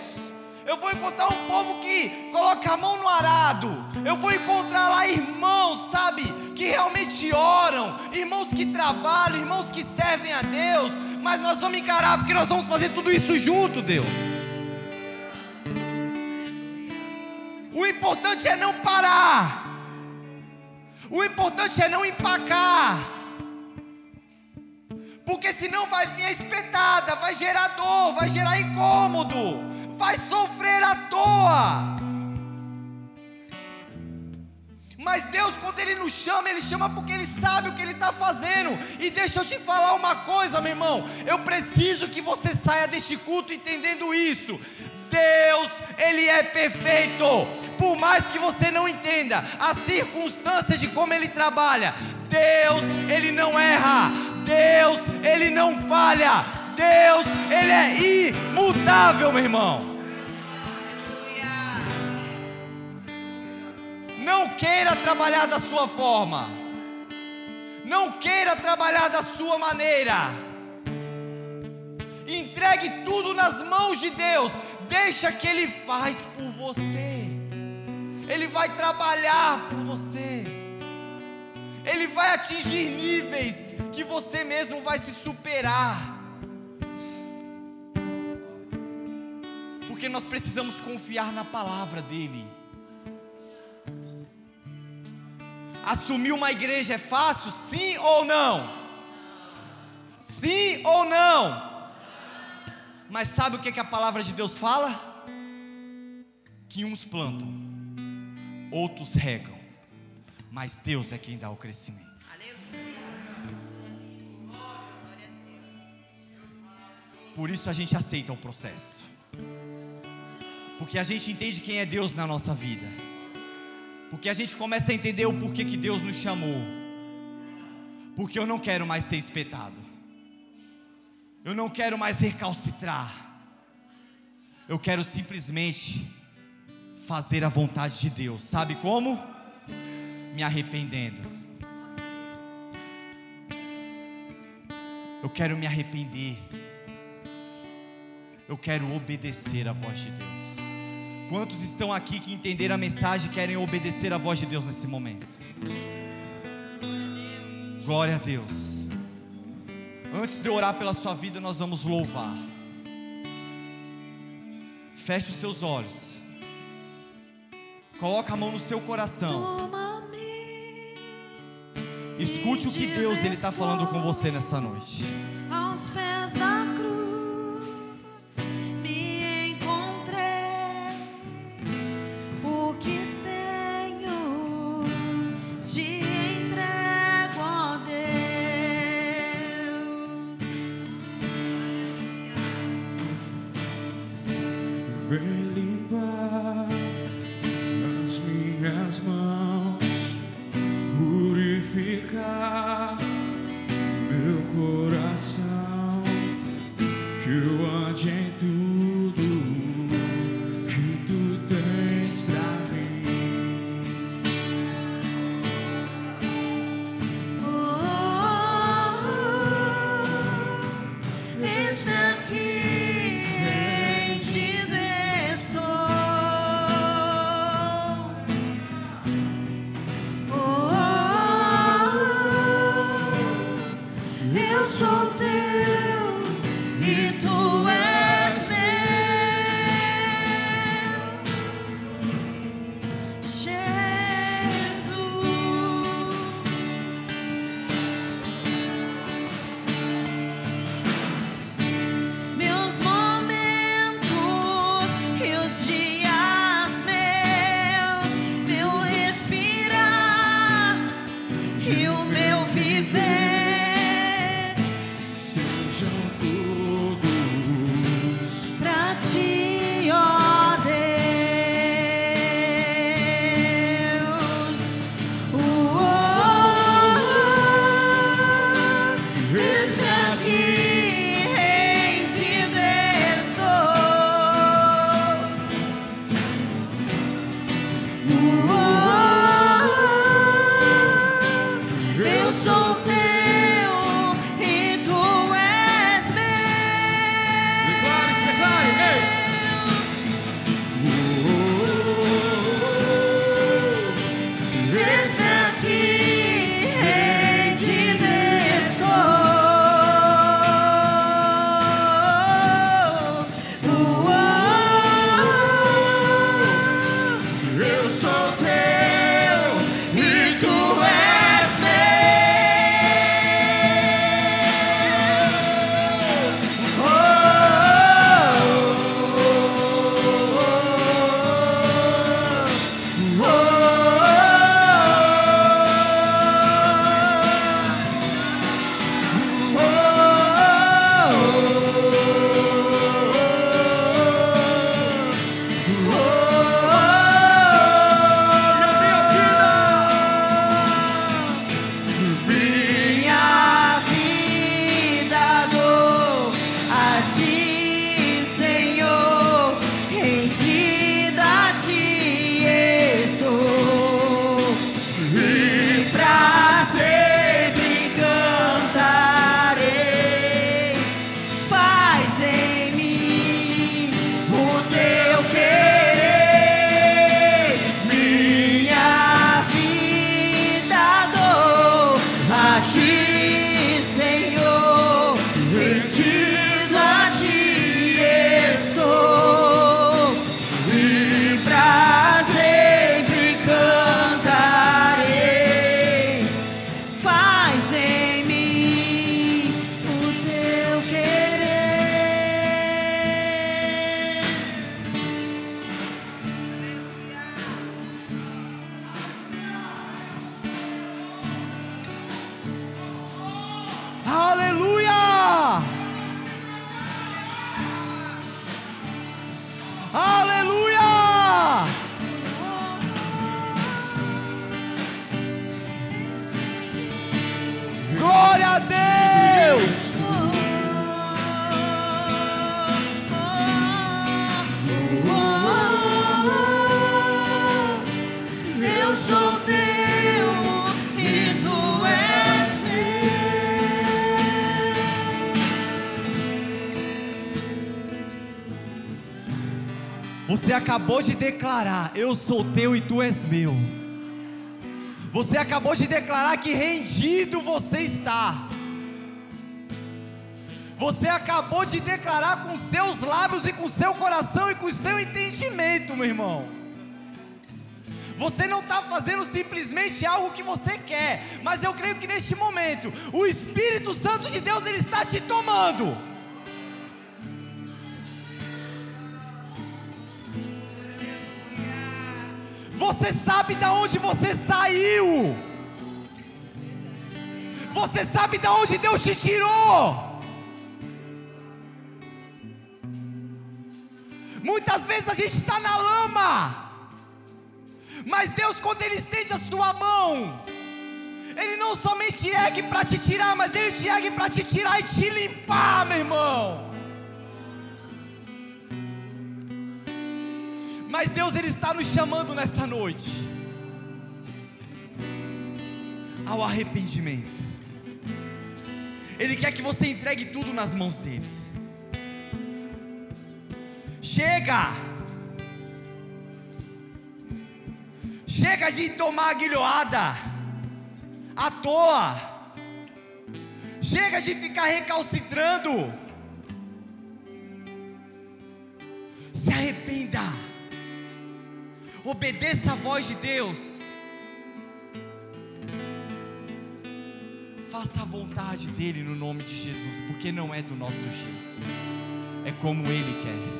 Eu vou encontrar um povo que coloca a mão no arado. Eu vou encontrar lá irmãos, sabe, que realmente oram, irmãos que trabalham, irmãos que servem a Deus. Mas nós vamos encarar, porque nós vamos fazer tudo isso junto, Deus. O importante é não parar. O importante é não empacar. Porque senão vai vir a espetada, vai gerar dor, vai gerar incômodo, vai sofrer à toa. Mas Deus, quando Ele nos chama, Ele chama porque Ele sabe o que Ele está fazendo. E deixa eu te falar uma coisa, meu irmão. Eu preciso que você saia deste culto entendendo isso. Deus, Ele é perfeito. Por mais que você não entenda as circunstâncias de como Ele trabalha, Deus, Ele não erra. Deus, Ele não falha. Deus, Ele é imutável, meu irmão. Não queira trabalhar da sua forma. Não queira trabalhar da sua maneira. Entregue tudo nas mãos de Deus. Deixa que Ele faz por você. Ele vai trabalhar por você. Ele vai atingir níveis que você mesmo vai se superar. Porque nós precisamos confiar na palavra dEle. Assumir uma igreja é fácil? Sim ou não? Sim ou não? Mas sabe o que, que a palavra de Deus fala? Que uns plantam, outros regam, mas Deus é quem dá o crescimento. Por isso a gente aceita o processo, porque a gente entende quem é Deus na nossa vida, porque a gente começa a entender o porquê que Deus nos chamou, porque eu não quero mais ser espetado. Eu não quero mais recalcitrar. Eu quero simplesmente fazer a vontade de Deus. Sabe como? Me arrependendo. Eu quero me arrepender. Eu quero obedecer a voz de Deus. Quantos estão aqui que entenderam a mensagem e querem obedecer a voz de Deus nesse momento? Glória a Deus. Antes de orar pela sua vida, nós vamos louvar. Feche os seus olhos. Coloque a mão no seu coração. Escute o que Deus ele está falando com você nessa noite. Aos pés da aqui. Você acabou de declarar: Eu sou teu e tu és meu. Você acabou de declarar que rendido você está. Você acabou de declarar com seus lábios e com seu coração e com seu entendimento, meu irmão. Você não está fazendo simplesmente algo que você quer, mas eu creio que neste momento o Espírito Santo de Deus ele está te tomando. Você sabe da onde você saiu. Você sabe da onde Deus te tirou. Muitas vezes a gente está na lama. Mas Deus, quando Ele estende a sua mão, Ele não somente ergue para te tirar, mas Ele te ergue para te tirar e te limpar, meu irmão. Mas Deus, Ele está nos chamando nessa noite ao arrependimento. Ele quer que você entregue tudo nas mãos dEle. Chega! Chega de tomar guilhoada à toa. Chega de ficar recalcitrando. Se arrependa. Obedeça a voz de Deus. Faça a vontade dele no nome de Jesus, porque não é do nosso jeito, é como ele quer.